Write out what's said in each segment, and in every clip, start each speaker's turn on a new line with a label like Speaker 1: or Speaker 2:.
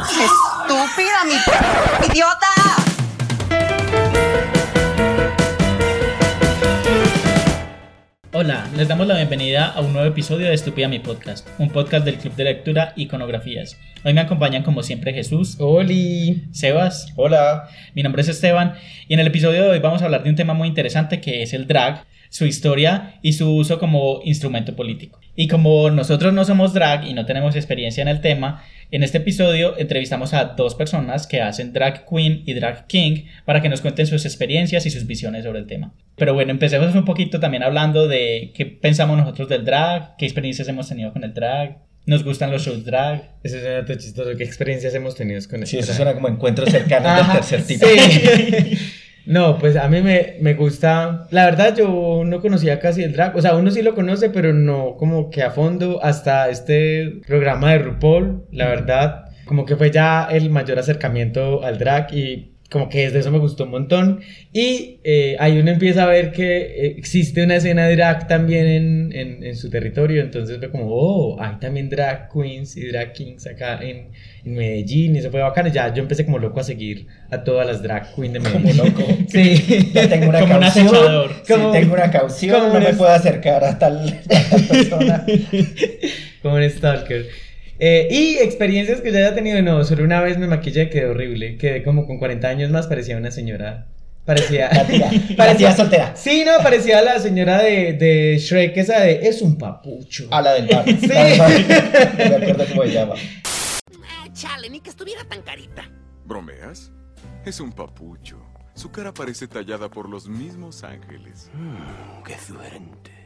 Speaker 1: ¡Estúpida, mi idiota!
Speaker 2: Hola, les damos la bienvenida a un nuevo episodio de Estúpida Mi Podcast, un podcast del Club de Lectura Iconografías. Hoy me acompañan como siempre Jesús,
Speaker 3: Oli.
Speaker 2: Sebas,
Speaker 3: Hola.
Speaker 2: mi nombre es Esteban y en el episodio de hoy vamos a hablar de un tema muy interesante que es el drag, su historia y su uso como instrumento político. Y como nosotros no somos drag y no tenemos experiencia en el tema, en este episodio entrevistamos a dos personas que hacen drag queen y drag king para que nos cuenten sus experiencias y sus visiones sobre el tema. Pero bueno, empecemos un poquito también hablando de qué pensamos nosotros del drag, qué experiencias hemos tenido con el drag, nos gustan los shows drag.
Speaker 3: Eso suena tan chistoso. ¿Qué experiencias hemos tenido con
Speaker 4: Sí,
Speaker 3: esto?
Speaker 4: eso suena como encuentros cercanos del tercer tipo.
Speaker 3: Sí. No, pues a mí me, me gusta. La verdad, yo no conocía casi el drag. O sea, uno sí lo conoce, pero no como que a fondo. Hasta este programa de RuPaul, la verdad, como que fue ya el mayor acercamiento al drag y como que desde eso me gustó un montón. Y eh, ahí uno empieza a ver que eh, existe una escena de drag también en, en, en su territorio. Entonces fue como, oh, hay también drag queens y drag kings acá en, en Medellín. Y eso fue bacano. Ya yo empecé como loco a seguir a todas las drag queens de Medellín.
Speaker 4: Como loco.
Speaker 3: Sí.
Speaker 4: Ya tengo una
Speaker 2: Como un
Speaker 4: caución.
Speaker 2: acechador.
Speaker 4: Sí,
Speaker 3: Como-
Speaker 4: tengo una caución.
Speaker 3: como
Speaker 4: no
Speaker 3: un
Speaker 4: me puedo acercar a tal, a tal persona.
Speaker 3: como un stalker. Eh, y experiencias que yo haya tenido, no, solo una vez me maquillé y quedé horrible. Quedé como con 40 años más, parecía una señora. Parecía.
Speaker 4: La tía. La
Speaker 3: parecía
Speaker 4: tía soltera.
Speaker 3: Sí, no, parecía la señora de, de Shrek, esa de. Es un papucho.
Speaker 4: A la del bar.
Speaker 3: Sí.
Speaker 4: La del bar. Me acuerdo cómo se llama.
Speaker 5: Ah, chale, ni que estuviera tan carita.
Speaker 6: ¿Bromeas? Es un papucho. Su cara parece tallada por los mismos ángeles.
Speaker 5: ¡Qué suerte!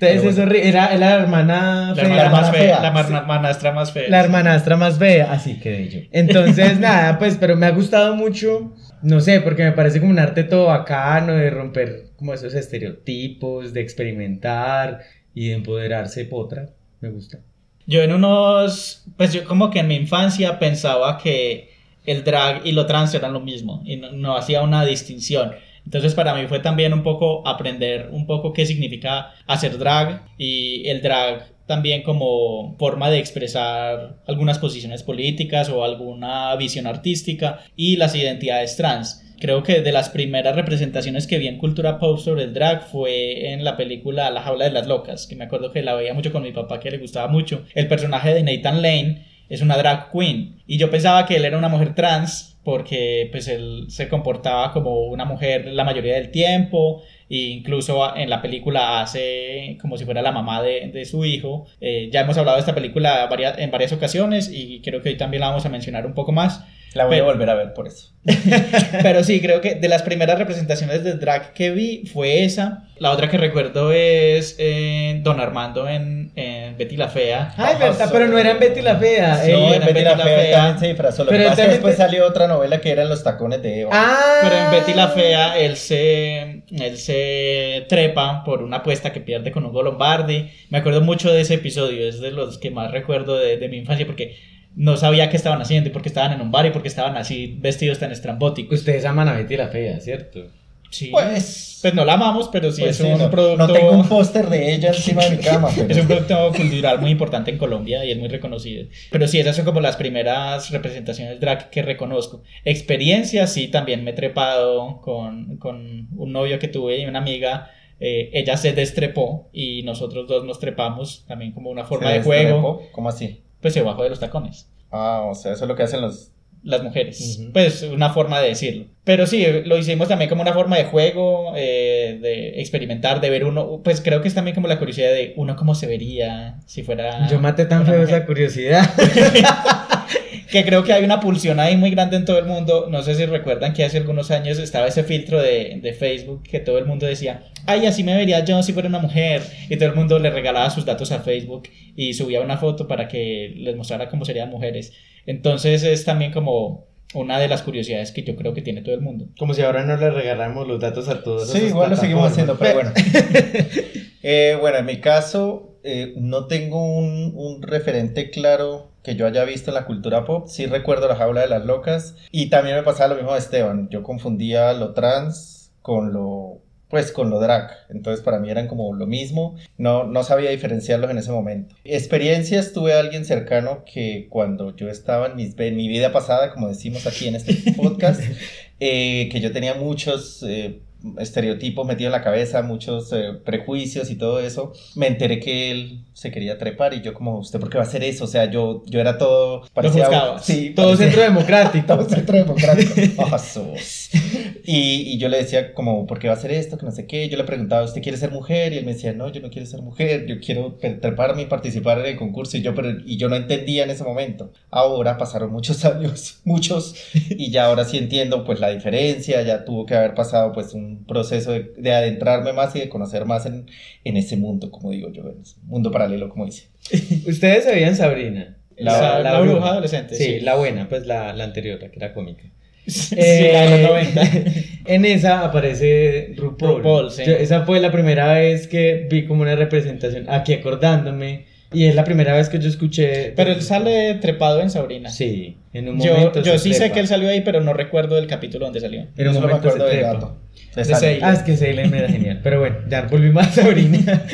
Speaker 3: Entonces, eso horri- era, era la hermana.
Speaker 2: La
Speaker 3: fea.
Speaker 2: hermana más
Speaker 4: hermana
Speaker 2: fea,
Speaker 4: fea,
Speaker 2: la mar-
Speaker 4: sí.
Speaker 2: hermanastra más fea.
Speaker 3: La hermanastra más fea, así quedé yo. Entonces, nada, pues, pero me ha gustado mucho, no sé, porque me parece como un arte todo bacano de romper como esos estereotipos, de experimentar y de empoderarse potra. Me gusta.
Speaker 2: Yo en unos, pues yo como que en mi infancia pensaba que el drag y lo trans eran lo mismo y no, no hacía una distinción. Entonces para mí fue también un poco aprender un poco qué significa hacer drag y el drag también como forma de expresar algunas posiciones políticas o alguna visión artística y las identidades trans. Creo que de las primeras representaciones que vi en cultura pop sobre el drag fue en la película La jaula de las locas, que me acuerdo que la veía mucho con mi papá que le gustaba mucho. El personaje de Nathan Lane es una drag queen y yo pensaba que él era una mujer trans porque pues él se comportaba como una mujer la mayoría del tiempo e incluso en la película hace como si fuera la mamá de, de su hijo. Eh, ya hemos hablado de esta película en varias ocasiones y creo que hoy también la vamos a mencionar un poco más.
Speaker 4: La voy a
Speaker 2: Pero-
Speaker 4: volver a ver por eso.
Speaker 2: Pero sí, creo que de las primeras representaciones de drag que vi fue esa. La otra que recuerdo es eh, Don Armando en, en Betty la Fea.
Speaker 3: Ay, verdad, pero no era en Betty la Fea.
Speaker 2: Sí,
Speaker 3: él-
Speaker 2: en
Speaker 4: en Betty la
Speaker 2: Betty la
Speaker 4: Fea
Speaker 2: Fea.
Speaker 4: también se disfrazó. Lo
Speaker 3: Pero
Speaker 4: que pasa es que después salió otra novela que eran Los tacones de Eva.
Speaker 3: Ah,
Speaker 2: Pero en Betty la Fea él se, él se trepa por una apuesta que pierde con Hugo Lombardi. Me acuerdo mucho de ese episodio, es de los que más recuerdo de, de mi infancia porque no sabía qué estaban haciendo y por qué estaban en un bar y por qué estaban así vestidos tan estrambóticos.
Speaker 3: Ustedes aman a Betty la Fea, ¿cierto?
Speaker 2: Sí.
Speaker 4: Pues-
Speaker 2: pues no la amamos, pero sí
Speaker 4: Pues
Speaker 2: es
Speaker 4: sí,
Speaker 2: un
Speaker 4: no,
Speaker 2: producto...
Speaker 4: no tengo un póster de ella encima de mi cama. pero-
Speaker 2: Es un producto cultural muy importante en Colombia y es muy reconocido. Pero sí, esas son como las primeras representaciones drag que reconozco. Experiencias, sí, también me he trepado con, con un novio que tuve y una amiga. eh, ella se destrepó y nosotros dos nos trepamos también como una forma
Speaker 4: ¿Se
Speaker 2: de juego.
Speaker 4: destrepó? ¿Cómo así?
Speaker 2: Pues se bajó de los tacones.
Speaker 4: Ah, o sea, eso es lo que hacen los...
Speaker 2: Las mujeres,
Speaker 3: Ujú.
Speaker 2: pues una forma de decirlo. Pero sí, lo hicimos también como una forma de juego, eh, de experimentar, de ver uno, pues creo que es también como la curiosidad de uno cómo se vería si fuera...
Speaker 3: Yo maté tan feo
Speaker 2: mujer.
Speaker 3: esa curiosidad.
Speaker 2: que creo que hay una pulsión ahí muy grande en todo el mundo. No sé si recuerdan que hace algunos años estaba ese filtro de, de Facebook que todo el mundo decía, ay, así me vería yo si fuera una mujer. Y todo el mundo le regalaba sus datos a Facebook y subía una foto para que les mostrara cómo serían mujeres. Entonces es también como una de las curiosidades que yo creo que tiene todo el mundo.
Speaker 3: Como si ahora no le regaláramos los datos a todos.
Speaker 4: Sí, igual lo seguimos haciendo, pero bueno. Eh, bueno, en mi caso, eh, no tengo un, un referente claro que yo haya visto en la cultura pop. Sí recuerdo la jaula de las locas. Y también me pasaba lo mismo de Esteban. Yo confundía lo trans con lo pues con lo drag. Entonces para mí eran como lo mismo. No, no sabía diferenciarlos en ese momento. Experiencias tuve a alguien cercano que cuando yo estaba en, mis, en mi vida pasada, como decimos aquí en este podcast, eh, que yo tenía muchos... Eh, estereotipos metidos en la cabeza, muchos eh, prejuicios y todo eso, me enteré que él se quería trepar y yo como, ¿usted por qué va a hacer eso? O sea, yo, yo era todo...
Speaker 2: Parecía,
Speaker 4: sí,
Speaker 3: todo
Speaker 4: parecía,
Speaker 3: centro democrático.
Speaker 4: todo centro democrático. Oh, y, yo le decía como, ¿por qué va a hacer esto? Que no sé qué. Yo le preguntaba, ¿usted quiere ser mujer? Y él me decía, no, yo no quiero ser mujer, yo quiero treparme y participar en el concurso. Y yo, pero, y yo no entendía en ese momento. Ahora pasaron muchos años, muchos, y ya ahora sí entiendo pues la diferencia, ya tuvo que haber pasado pues un proceso de, de adentrarme más y de conocer más en, en ese mundo, como digo yo, en ese mundo paralelo, como dice.
Speaker 3: Ustedes se veían Sabrina.
Speaker 2: La, la, la bruja adolescente.
Speaker 3: Sí, sí, la buena, pues la, la anterior, la que era cómica.
Speaker 2: Sí, eh, la de los 90.
Speaker 3: en esa aparece RuPaul.
Speaker 2: RuPaul sí.
Speaker 3: Yo, esa fue la primera vez que vi como una representación, aquí acordándome. Y es la primera vez que yo escuché.
Speaker 2: Pero él sale trepado en Sabrina.
Speaker 3: Sí, en un
Speaker 2: yo,
Speaker 3: momento.
Speaker 2: Yo sí trepa. sé que él salió ahí, pero no recuerdo del capítulo donde salió.
Speaker 3: En un
Speaker 4: Yo
Speaker 3: momento
Speaker 4: me acuerdo de gato.
Speaker 3: De Salem. Ah, es que Salem era genial. Pero bueno, ya volvimos a Sabrina.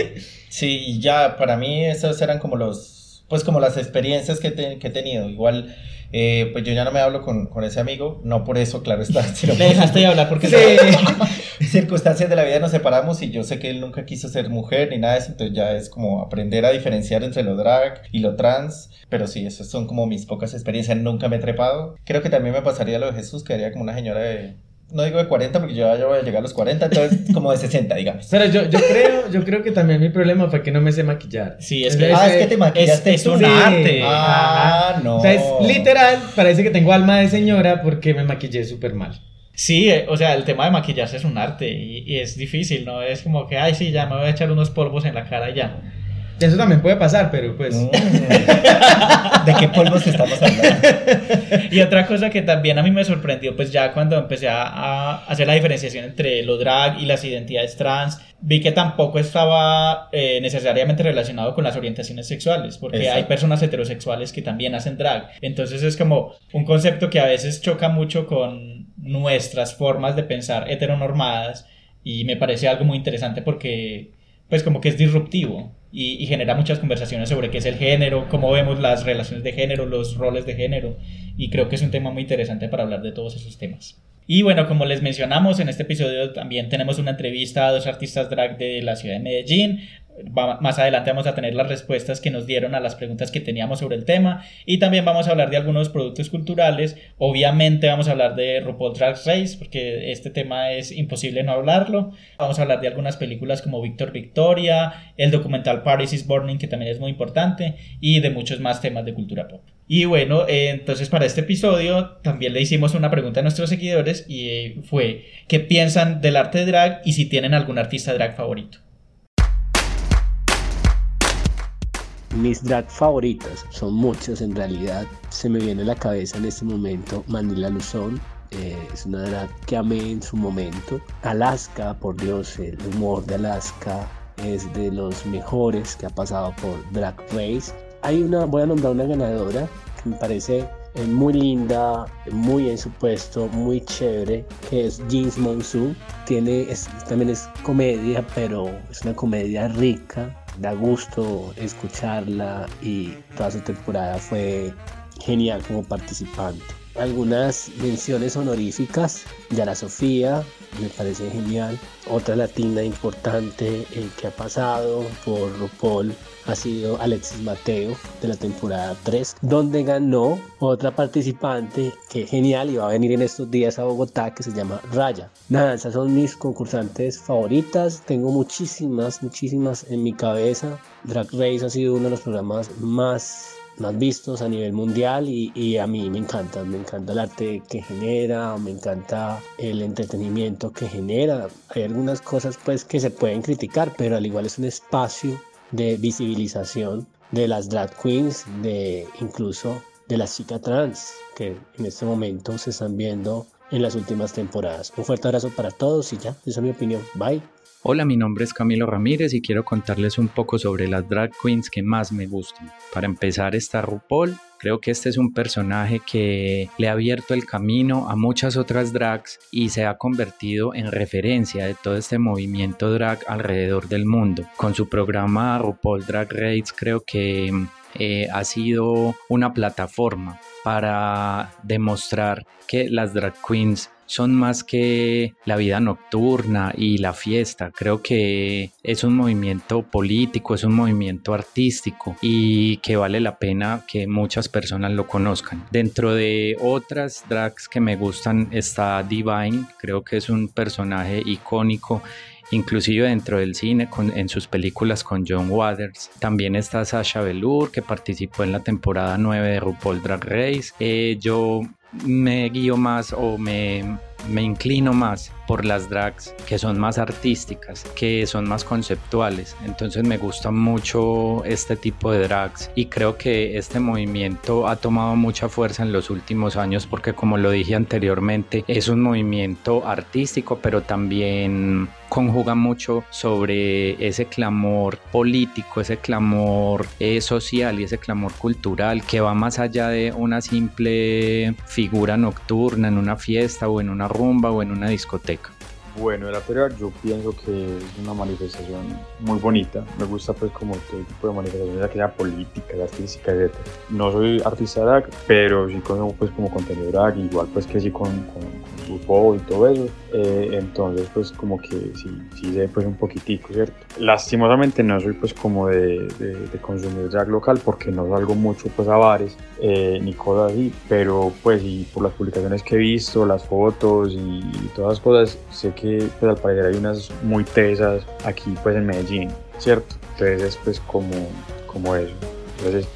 Speaker 4: Sí, y ya para mí esos eran como los, pues como las experiencias que, te, que he tenido. Igual, eh, pues yo ya no me hablo con, con, ese amigo, no por eso, claro está. Sino
Speaker 2: Le dejaste de hablar porque
Speaker 4: sí. circunstancias de la vida nos separamos y yo sé que él nunca quiso ser mujer ni nada de eso, entonces ya es como aprender a diferenciar entre lo drag y lo trans. Pero sí, esas son como mis pocas experiencias, nunca me he trepado. Creo que también me pasaría lo de Jesús, que haría como una señora de no digo de 40 porque yo ya voy a llegar a los 40, entonces como de 60, digamos.
Speaker 3: Pero yo, yo creo, yo creo que también mi problema fue que no me sé maquillar.
Speaker 2: Sí, es que,
Speaker 4: ah, es que te maquillaste
Speaker 2: es, es un
Speaker 3: Sí.
Speaker 2: arte.
Speaker 4: Ah, no.
Speaker 3: O sea, es literal, parece que tengo alma de señora porque me maquillé súper mal.
Speaker 2: Sí, eh, o sea, el tema de maquillarse es un arte y, y, es difícil, ¿no? Es como que, ay, sí, ya me voy a echar unos polvos en la cara y ya.
Speaker 3: Eso también puede pasar, pero pues...
Speaker 4: Mm. ¿De qué polvos estamos hablando?
Speaker 2: Y otra cosa que también a mí me sorprendió, pues ya cuando empecé a, a hacer la diferenciación entre lo drag y las identidades trans, vi que tampoco estaba eh, necesariamente relacionado con las orientaciones sexuales, porque
Speaker 4: Exacto.
Speaker 2: hay personas heterosexuales que también hacen drag. Entonces es como un concepto que a veces choca mucho con nuestras formas de pensar heteronormadas y me parece algo muy interesante porque pues como que es disruptivo y, genera muchas conversaciones sobre qué es el género, cómo vemos las relaciones de género, los roles de género y creo que es un tema muy interesante para hablar de todos esos temas. Y bueno, como les mencionamos, en este episodio también tenemos una entrevista a dos artistas drag de la ciudad de Medellín. Más adelante vamos a tener las respuestas que nos dieron a las preguntas que teníamos sobre el tema y también vamos a hablar de algunos productos culturales. Obviamente vamos a hablar de RuPaul Drag Race porque este tema es imposible no hablarlo. Vamos a hablar de algunas películas como Victor Victoria, el documental Paris is Burning que también es muy importante y de muchos más temas de cultura pop. Y bueno, eh, entonces para este episodio también le hicimos una pregunta a nuestros seguidores y eh, fue ¿qué piensan del arte drag y si tienen algún artista drag favorito?
Speaker 7: Mis drag favoritas son muchos en realidad. Se me viene a la cabeza en este momento Manila Luzón. Eh, es una drag que amé en su momento. Alaska, por Dios, el humor de Alaska es de los mejores que ha pasado por Drag Race. Hay una, voy a nombrar una ganadora que me parece eh, muy linda, muy en su puesto, muy chévere, que es Jeans Monsoon. Tiene, también es comedia, pero es una comedia rica, da gusto escucharla y toda su temporada fue genial como participante. Algunas menciones honoríficas, Yara Sofía, me parece genial. Otra latina importante eh, que ha pasado por RuPaul ha sido Alexis Mateo de la temporada 3, donde ganó otra participante que genial y va a venir en estos días a Bogotá que se llama Raya. Nada, esas son mis concursantes favoritas. Tengo muchísimas, muchísimas en mi cabeza. Drag Race ha sido uno de los programas más más vistos a nivel mundial y, y, a mí me encanta, me encanta el arte que genera, me encanta el entretenimiento que genera. Hay algunas cosas pues que se pueden criticar, pero al igual es un espacio de visibilización de las drag queens, de incluso de las chicas trans que en este momento se están viendo en las últimas temporadas. Un fuerte abrazo para todos y ya, esa es mi opinión. Bye.
Speaker 8: Hola, mi nombre es Camilo Ramírez y quiero contarles un poco sobre las drag queens que más me gustan. Para empezar está RuPaul. Creo que este es un personaje que le ha abierto el camino a muchas otras drags y se ha convertido en referencia de todo este movimiento drag alrededor del mundo. Con su programa RuPaul Drag Race creo que eh, ha sido una plataforma para demostrar que las drag queens son más que la vida nocturna y la fiesta. Creo que es un movimiento político, es un movimiento artístico y que vale la pena que muchas personas lo conozcan. Dentro de otras drags que me gustan está Divine, creo que es un personaje icónico inclusive dentro del cine en sus películas con John Waters. También está Sasha Velour que participó en la temporada 9 de RuPaul Drag Race. Eh, yo me guío más o me, me inclino más por las drags que son más artísticas, que son más conceptuales. Entonces me gusta mucho este tipo de drags y creo que este movimiento ha tomado mucha fuerza en los últimos años porque como lo dije anteriormente es un movimiento artístico pero también conjuga mucho sobre ese clamor político, ese clamor eh, social y ese clamor cultural que va más allá de una simple figura nocturna en una fiesta o en una rumba o en una discoteca.
Speaker 9: Bueno, el drag yo pienso que es una manifestación muy bonita. Me gusta pues como todo tipo de manifestaciones, que sea política, artística, etc. No soy artista drag, pero sí conozco pues como contenido drag, igual pues que sí con, y todo eso. Eh, entonces pues como que sí, sí sé pues un poquitico, ¿cierto? Lastimosamente no soy pues como de, de, consumir drag local porque no salgo mucho pues a bares eh, ni cosas así, pero pues y por las publicaciones que he visto, las fotos y, y todas las cosas, sé que pues, al parecer hay unas muy tesas aquí pues en Medellín, ¿cierto? Entonces es pues como, como eso. Entonces,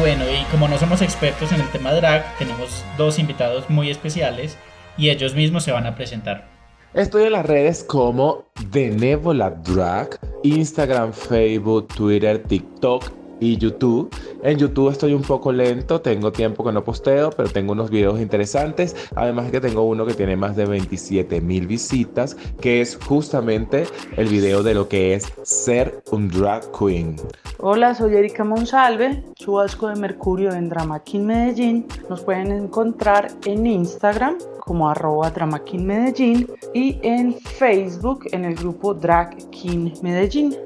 Speaker 2: Bueno, y como no somos expertos en el tema drag, tenemos dos invitados muy especiales y ellos mismos se van a presentar.
Speaker 10: Estoy en las redes como Benevola Drag, Instagram, Facebook, Twitter, TikTok y YouTube. En YouTube estoy un poco lento, tengo tiempo que no posteo, pero tengo unos videos interesantes. Además que tengo uno que tiene más de 27 mil visitas, que es justamente el video de lo que es ser un drag queen.
Speaker 11: Hola, soy Erika Monsalve, chubasco de Mercurio en Drama King Medellín. Nos pueden encontrar en Instagram como arroba Drama King Medellín y en Facebook en el grupo Drag King Medellín.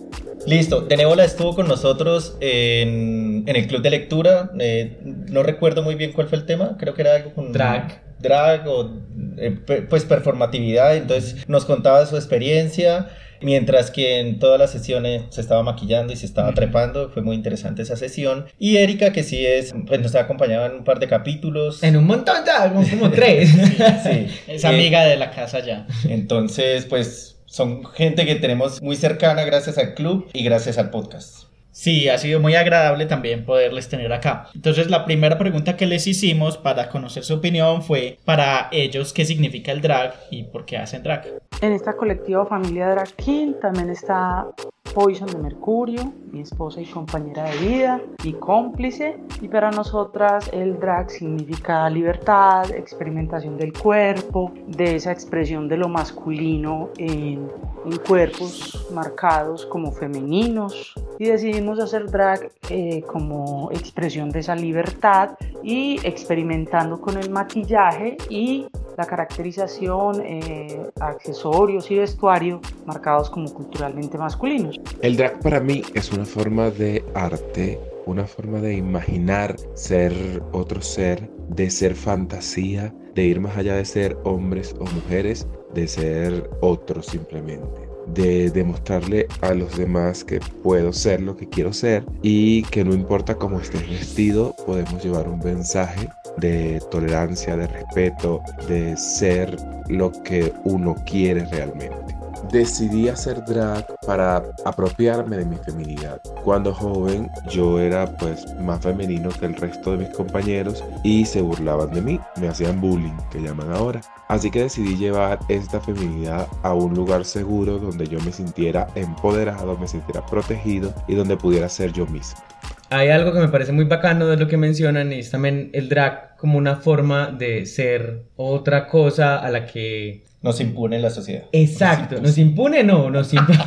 Speaker 4: Listo, Denébola estuvo con nosotros en, el club de lectura. Eh, no recuerdo muy bien cuál fue el tema, creo que era algo con.
Speaker 2: Drag.
Speaker 4: Drag o eh, pues performatividad. Entonces nos contaba su experiencia. Mientras que en todas las sesiones se estaba maquillando y se estaba trepando, fue muy interesante esa sesión. Y Erika, que sí es, pues nos ha acompañado en un par de capítulos.
Speaker 3: En un montón ya, como tres.
Speaker 2: sí, es amiga de la casa ya.
Speaker 4: Entonces, pues son gente que tenemos muy cercana gracias al club y gracias al podcast.
Speaker 2: Sí, ha sido muy agradable también poderles tener acá. Entonces, la primera pregunta que les hicimos para conocer su opinión fue para ellos qué significa el drag y por qué hacen drag.
Speaker 11: En esta colectiva familia Drag King también está Poison de Mercurio, mi esposa y compañera de vida y cómplice. Y para nosotras el drag significa libertad, experimentación del cuerpo, de esa expresión de lo masculino en, cuerpos marcados como femeninos. Y decidimos hacer drag eh, como expresión de esa libertad y experimentando con el maquillaje y la caracterización, eh, accesorios y vestuario marcados como culturalmente masculinos.
Speaker 10: El drag para mí es una forma de arte, una forma de imaginar ser otro ser, de ser fantasía, de ir más allá de ser hombres o mujeres, de ser otro simplemente de demostrarle a los demás que puedo ser lo que quiero ser y que no importa cómo estés vestido, podemos llevar un mensaje de tolerancia, de respeto, de ser lo que uno quiere realmente. Decidí hacer drag para apropiarme de mi feminidad. Cuando joven yo era pues más femenino que el resto de mis compañeros y se burlaban de mí, me hacían bullying, que llaman ahora. Así que decidí llevar esta feminidad a un lugar seguro donde yo me sintiera empoderado, me sintiera protegido y donde pudiera ser yo mismo.
Speaker 3: Hay algo que me parece muy bacano de lo que mencionan y es también el drag como una forma de ser otra cosa a la que
Speaker 4: Nos impone la sociedad.
Speaker 3: Exacto, nos impune, no, nos impone.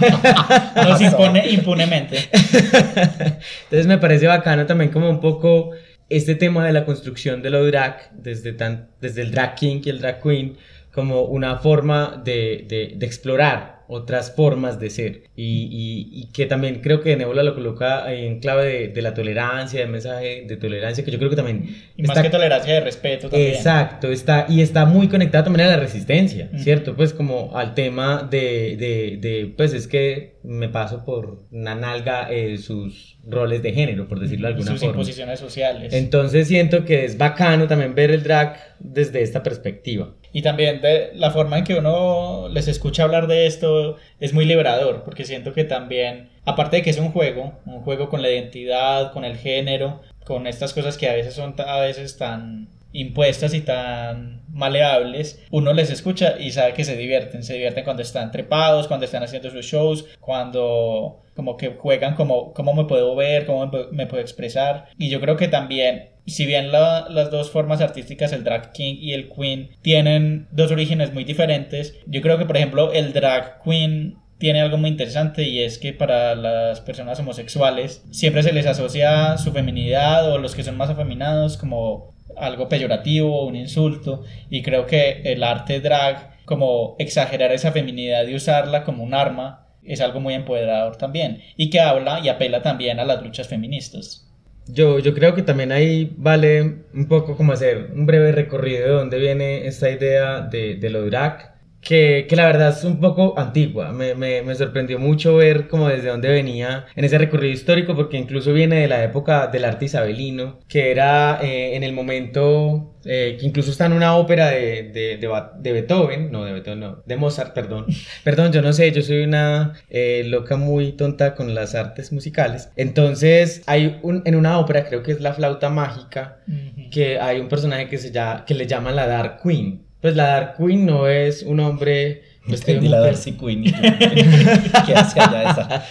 Speaker 2: Nos impone impunemente.
Speaker 3: Entonces me parece bacano también como un poco este tema de la construcción de lo drag, desde, tan, desde el drag king y el drag queen, como una forma de, de, de explorar otras formas de ser y, y, y, que también creo que Nebula lo coloca en clave de, de, la tolerancia, de mensaje de tolerancia, que yo creo que también...
Speaker 2: Y está, más que tolerancia de respeto también.
Speaker 3: Exacto, está, y está muy conectado también a la resistencia, mm. ¿cierto? Pues como al tema de, de, de, pues es que me paso por una nalga eh, sus roles de género, por decirlo de alguna
Speaker 2: sus
Speaker 3: forma.
Speaker 2: Sus imposiciones sociales.
Speaker 3: Entonces siento que es bacano también ver el drag desde esta perspectiva.
Speaker 2: Y también de la forma en que uno les escucha hablar de esto es muy liberador, porque siento que también, aparte de que es un juego, un juego con la identidad, con el género, con estas cosas que a veces son a veces tan impuestas y tan maleables, uno les escucha y sabe que se divierten, se divierten cuando están trepados, cuando están haciendo sus shows, cuando como que juegan como cómo me puedo ver, cómo me puedo expresar y yo creo que también si bien la, las dos formas artísticas, el drag king y el queen, tienen dos orígenes muy diferentes, yo creo que por ejemplo el drag queen tiene algo muy interesante y es que para las personas homosexuales siempre se les asocia su feminidad o los que son más afeminados como algo peyorativo, un insulto, y creo que el arte drag, como exagerar esa feminidad y usarla como un arma, es algo muy empoderador también, y que habla y apela también a las luchas feministas.
Speaker 3: Yo, yo creo que también ahí vale un poco como hacer un breve recorrido de dónde viene esta idea de, de lo drag que, que, la verdad es un poco antigua. Me, me, me, sorprendió mucho ver como desde dónde venía en ese recorrido histórico, porque incluso viene de la época del arte isabelino, que era eh, en el momento eh, que incluso está en una ópera de, de, de, de, Beethoven, no, de Beethoven, no, de Mozart, perdón. perdón, yo no sé, yo soy una eh, loca muy tonta con las artes musicales. Entonces, hay un, en una ópera, creo que es La Flauta Mágica, uh -huh. que hay un personaje que, se llama, que le llaman la Dark Queen pues la Dark Queen no es un hombre
Speaker 4: vestido de la Darcy Queen. ¿Qué hace allá esa?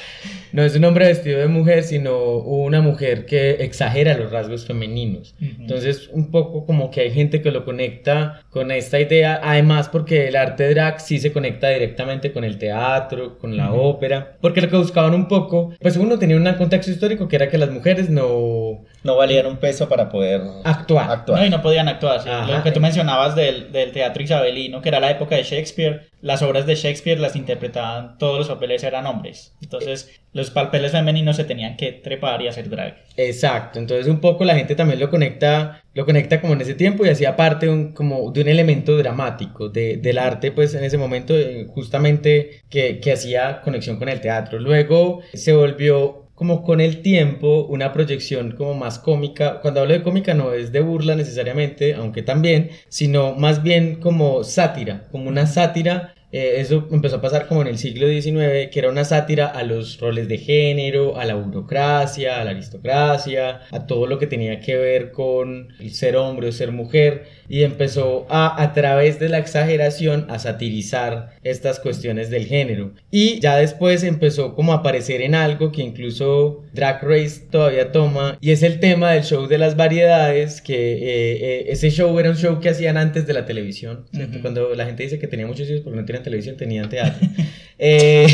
Speaker 3: No es un hombre vestido de mujer, sino una mujer que exagera los rasgos femeninos. Uh -huh. Entonces, un poco como que hay gente que lo conecta con esta idea, además porque el arte drag sí se conecta directamente con el teatro, con la uh -huh. ópera, porque lo que buscaban un poco, pues uno tenía un contexto histórico que era que las mujeres no...
Speaker 4: No valían un peso para poder
Speaker 3: actuar.
Speaker 4: actuar.
Speaker 2: No, y no podían actuar. ¿sí? Lo que tú mencionabas del, del teatro isabelino, que era la época de Shakespeare, las obras de Shakespeare las interpretaban, todos los papeles eran hombres. Entonces, los papeles femeninos se tenían que trepar y hacer drag.
Speaker 3: Exacto, entonces un poco la gente también lo conecta, lo conecta como en ese tiempo y hacía parte un, como de un elemento dramático de, del arte, pues en ese momento eh, justamente que, que hacía conexión con el teatro. Luego se volvió como con el tiempo una proyección como más cómica. Cuando hablo de cómica no es de burla necesariamente, aunque también, sino más bien como sátira, como una sátira eh, eso empezó a pasar como en el siglo XIX, que era una sátira a los roles de género, a la burocracia, a la aristocracia, a todo lo que tenía que ver con el ser hombre o ser mujer, y empezó a, a través de la exageración, a satirizar estas cuestiones del género. Y ya después empezó como a aparecer en algo que incluso Drag Race todavía toma, y es el tema del show de las variedades, que eh, eh, ese show era un show que hacían antes de la televisión, uh -huh. Cuando la gente dice que tenía muchos hijos porque no tenían televisión, tenían teatro. eh,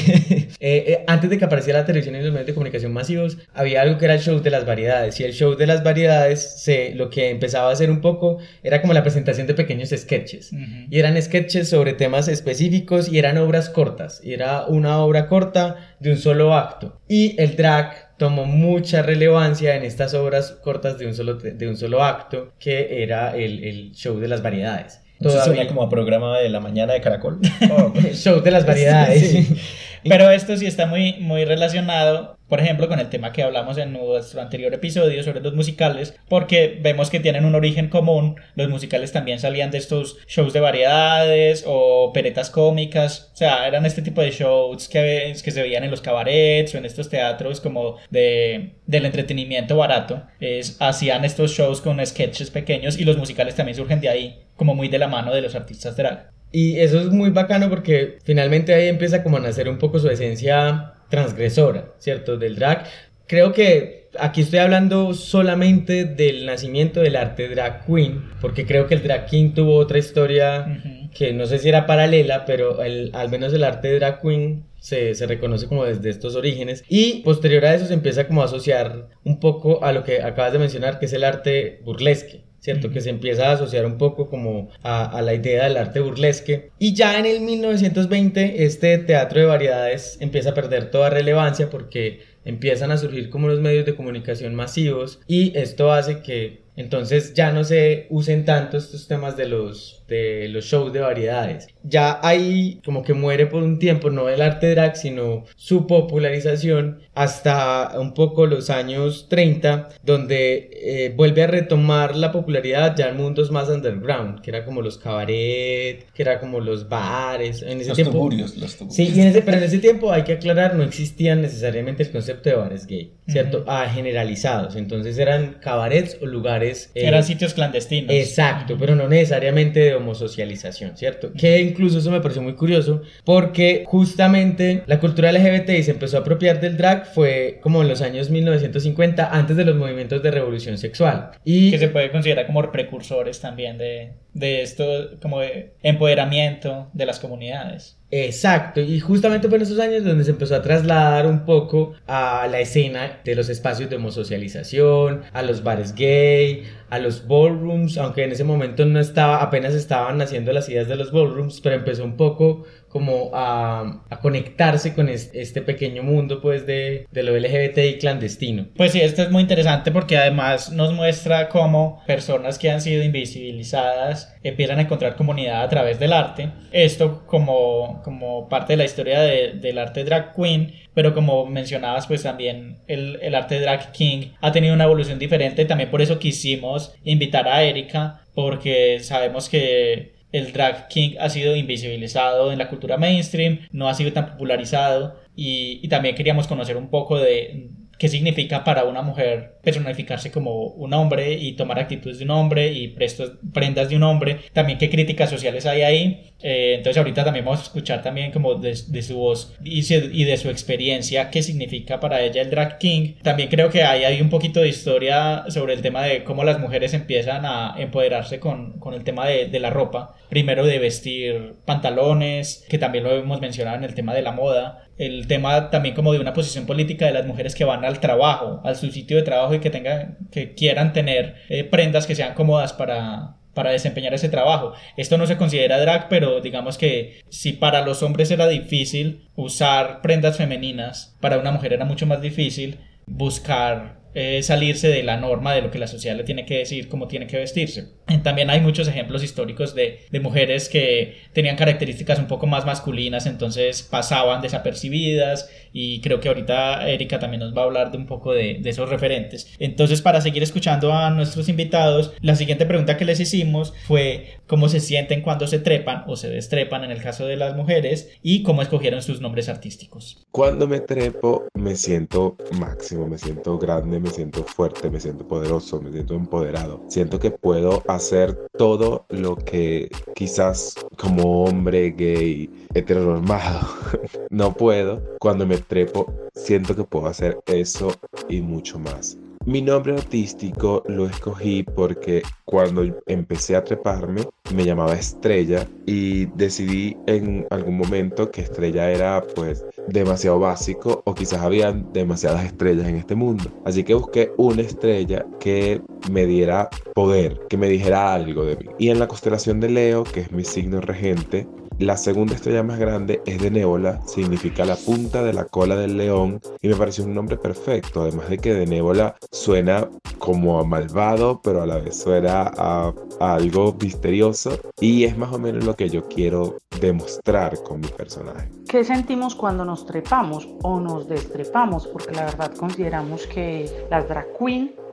Speaker 3: eh, antes de que apareciera la televisión y los medios de comunicación masivos, había algo que era el show de las variedades. Y el show de las variedades, se, lo que empezaba a hacer un poco era como la presentación de pequeños sketches. Uh -huh. Y eran sketches sobre temas específicos y eran obras cortas. Y era una obra corta de un solo acto. Y el drag tomó mucha relevancia en estas obras cortas de un solo, de un solo acto, que era el, el show de las variedades.
Speaker 4: Todavía suena como a programa de la mañana de Caracol.
Speaker 3: Oh, show de las variedades. Sí.
Speaker 2: Pero esto sí está muy, muy relacionado por ejemplo, con el tema que hablamos en nuestro anterior episodio sobre los musicales, porque vemos que tienen un origen común. Los musicales también salían de estos shows de variedades o peretas cómicas, o sea, eran este tipo de shows que, que se veían en los cabarets o en estos teatros como de, del entretenimiento barato. Es, hacían estos shows con sketches pequeños y los musicales también surgen de ahí, como muy de la mano de los artistas drag.
Speaker 3: Y eso es muy bacano porque finalmente ahí empieza como a nacer un poco su esencia transgresora, ¿cierto? Del drag. Creo que aquí estoy hablando solamente del nacimiento del arte drag queen, porque creo que el drag king tuvo otra historia que no sé si era paralela, pero el, al menos el arte drag queen se, se, reconoce como desde estos orígenes y posterior a eso se empieza como a asociar un poco a lo que acabas de mencionar que es el arte burlesque ¿cierto? Que se empieza a asociar un poco como a, a, la idea del arte burlesque. Y ya en el 1920 este teatro de variedades empieza a perder toda relevancia porque empiezan a surgir como los medios de comunicación masivos y esto hace que entonces ya no se usen tanto estos temas de los, de los shows de variedades. Ya ahí como que muere por un tiempo no el arte drag, sino su popularización hasta un poco los años 30, donde eh, vuelve a retomar la popularidad ya en mundos más underground, que era como los cabaret, que era como los bares. En ese
Speaker 4: los
Speaker 3: tiempo,
Speaker 4: tuburios, los tuburios.
Speaker 3: Sí, en ese, pero en ese tiempo hay que aclarar, no existían necesariamente el concepto de bares gay, ¿cierto? Uh -huh. ah, generalizados. Entonces eran cabarets o lugares...
Speaker 2: Eh, eran sitios clandestinos.
Speaker 3: Exacto, uh -huh. pero no necesariamente de homosocialización, ¿cierto? Que incluso eso me pareció muy curioso, porque justamente la cultura LGBTI se empezó a apropiar del drag fue como en los años 1950, antes de los movimientos de revolución sexual. Y
Speaker 2: que se puede considerar como precursores también de, de esto, como de empoderamiento de las comunidades.
Speaker 3: Exacto, y justamente fue en esos años donde se empezó a trasladar un poco a la escena de los espacios de homosocialización, a los bares gay, a los ballrooms, aunque en ese momento no estaba, apenas estaban naciendo las ideas de los ballrooms, pero empezó un poco como a, conectarse con este, pequeño mundo pues de, de lo LGBTI clandestino.
Speaker 2: Pues sí, esto es muy interesante porque además nos muestra cómo personas que han sido invisibilizadas empiezan a encontrar comunidad a través del arte. Esto como, como parte de la historia de, del arte drag queen, pero como mencionabas, pues también el, el arte drag king ha tenido una evolución diferente. También por eso quisimos invitar a Erika, porque sabemos que el drag king ha sido invisibilizado en la cultura mainstream, no ha sido tan popularizado y, también queríamos conocer un poco de qué significa para una mujer personificarse como un hombre y tomar actitudes de un hombre y prestos, prendas de un hombre, también qué críticas sociales hay ahí. Eh, entonces ahorita también vamos a escuchar también como de, de su voz y, y, de su experiencia qué significa para ella el drag king. También creo que hay, hay un poquito de historia sobre el tema de cómo las mujeres empiezan a empoderarse con, con el tema de, de la ropa. Primero de vestir pantalones, que también lo hemos mencionado en el tema de la moda, el tema también como de una posición política de las mujeres que van al trabajo, al su sitio de trabajo y que tengan, que quieran tener eh, prendas que sean cómodas para, para desempeñar ese trabajo. Esto no se considera drag, pero digamos que si para los hombres era difícil usar prendas femeninas, para una mujer era mucho más difícil buscar eh, salirse de la norma de lo que la sociedad le tiene que decir, cómo tiene que vestirse. También hay muchos ejemplos históricos de, de, mujeres que tenían características un poco más masculinas, entonces pasaban desapercibidas y creo que ahorita Erika también nos va a hablar de un poco de, de, esos referentes. Entonces, para seguir escuchando a nuestros invitados, la siguiente pregunta que les hicimos fue cómo se sienten cuando se trepan o se destrepan en el caso de las mujeres y cómo escogieron sus nombres artísticos.
Speaker 10: Cuando me trepo me siento máximo, me siento grande, me siento fuerte, me siento poderoso, me siento empoderado. Siento que puedo hacer todo lo que quizás como hombre gay heteronormado no puedo. Cuando me trepo, siento que puedo hacer eso y mucho más. Mi nombre artístico lo escogí porque cuando empecé a treparme me llamaba Estrella y decidí en algún momento que Estrella era pues demasiado básico o quizás había demasiadas estrellas en este mundo. Así que busqué una estrella que me diera poder, que me dijera algo de mí. Y en la constelación de Leo, que es mi signo regente, La segunda estrella más grande es de Nébola, significa la punta de la cola del león y me pareció un nombre perfecto, además de que de Nébola suena como a malvado, pero a la vez suena a, algo misterioso y es más o menos lo que yo quiero demostrar con mi personaje.
Speaker 11: ¿Qué sentimos cuando nos trepamos o nos destrepamos? Porque la verdad consideramos que las drag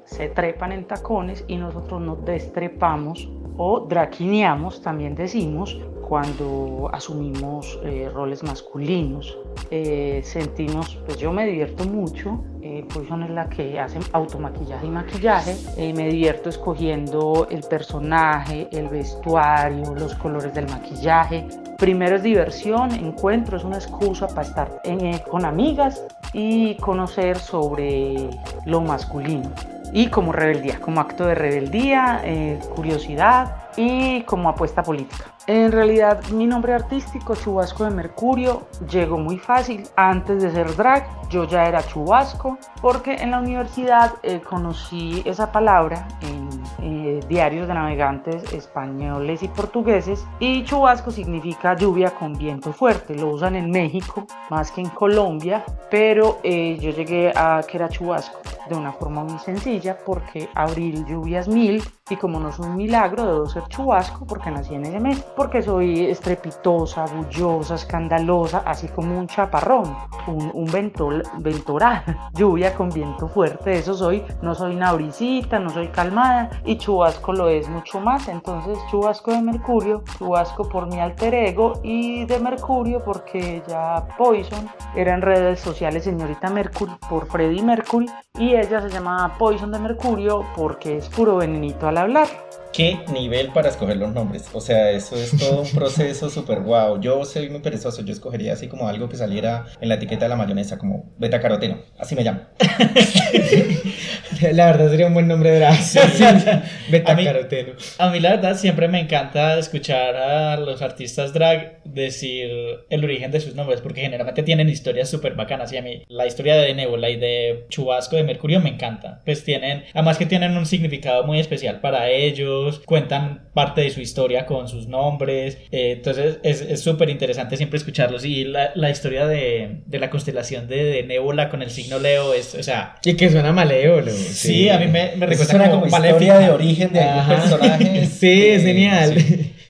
Speaker 11: se trepan en tacones y nosotros nos destrepamos o draquineamos, también decimos, cuando asumimos eh, roles masculinos. Eh, sentimos, pues yo me divierto mucho, eh, Poison es la que hace automaquillaje y maquillaje, eh, me divierto escogiendo el personaje, el vestuario, los colores del maquillaje. Primero es diversión, encuentro, es una excusa para estar eh, con amigas y conocer sobre lo masculino y como rebeldía, como acto de rebeldía, eh, curiosidad y como apuesta política. En realidad mi nombre artístico, Chubasco de Mercurio, llegó muy fácil. Antes de ser drag, yo ya era Chubasco, porque en la universidad eh, conocí esa palabra eh, diarios de navegantes españoles y portugueses. Y Chubasco significa lluvia con viento fuerte. Lo usan en México más que en Colombia, pero eh, yo llegué a que era Chubasco de una forma muy sencilla porque abril lluvias mil y como no soy un milagro debo ser chubasco porque nací en ese mes porque soy estrepitosa, bullosa, escandalosa, así como un chaparrón, un, ventol, ventoral, lluvia con viento fuerte, eso soy, no soy una brisita, no soy calmada y chubasco lo es mucho más, entonces chubasco de Mercurio, chubasco por mi alter ego y de Mercurio porque ya Poison era en redes sociales señorita Mercury por Freddie Mercury y ella se llama Poison de Mercurio porque es puro venenito al hablar.
Speaker 4: ¿Qué nivel para escoger los nombres? O sea, eso es todo un proceso súper guau. Yo soy muy perezoso, yo escogería así como algo que saliera en la etiqueta de la mayonesa, como beta caroteno, así me llamo.
Speaker 3: La verdad sería un buen nombre de drag. Beta
Speaker 2: A mí-
Speaker 3: caroteno.
Speaker 2: A mí la verdad siempre me encanta escuchar a los artistas drag decir el origen de sus nombres porque generalmente tienen historias súper bacanas y a mí la historia de Nebula y de Chubasco de Mercurio me encanta. Pues tienen, además que tienen un significado muy especial para ellos, cuentan parte de su historia con sus nombres, eh, entonces es súper interesante siempre escucharlos y la, la historia de, de la constelación de, de Nebula con el signo Leo es, o sea...
Speaker 3: Y que suena malévolo.
Speaker 2: Sí, a mí me, recuerda
Speaker 4: suena
Speaker 2: como,
Speaker 4: como historia de origen de algún personaje.
Speaker 3: Sí, es genial.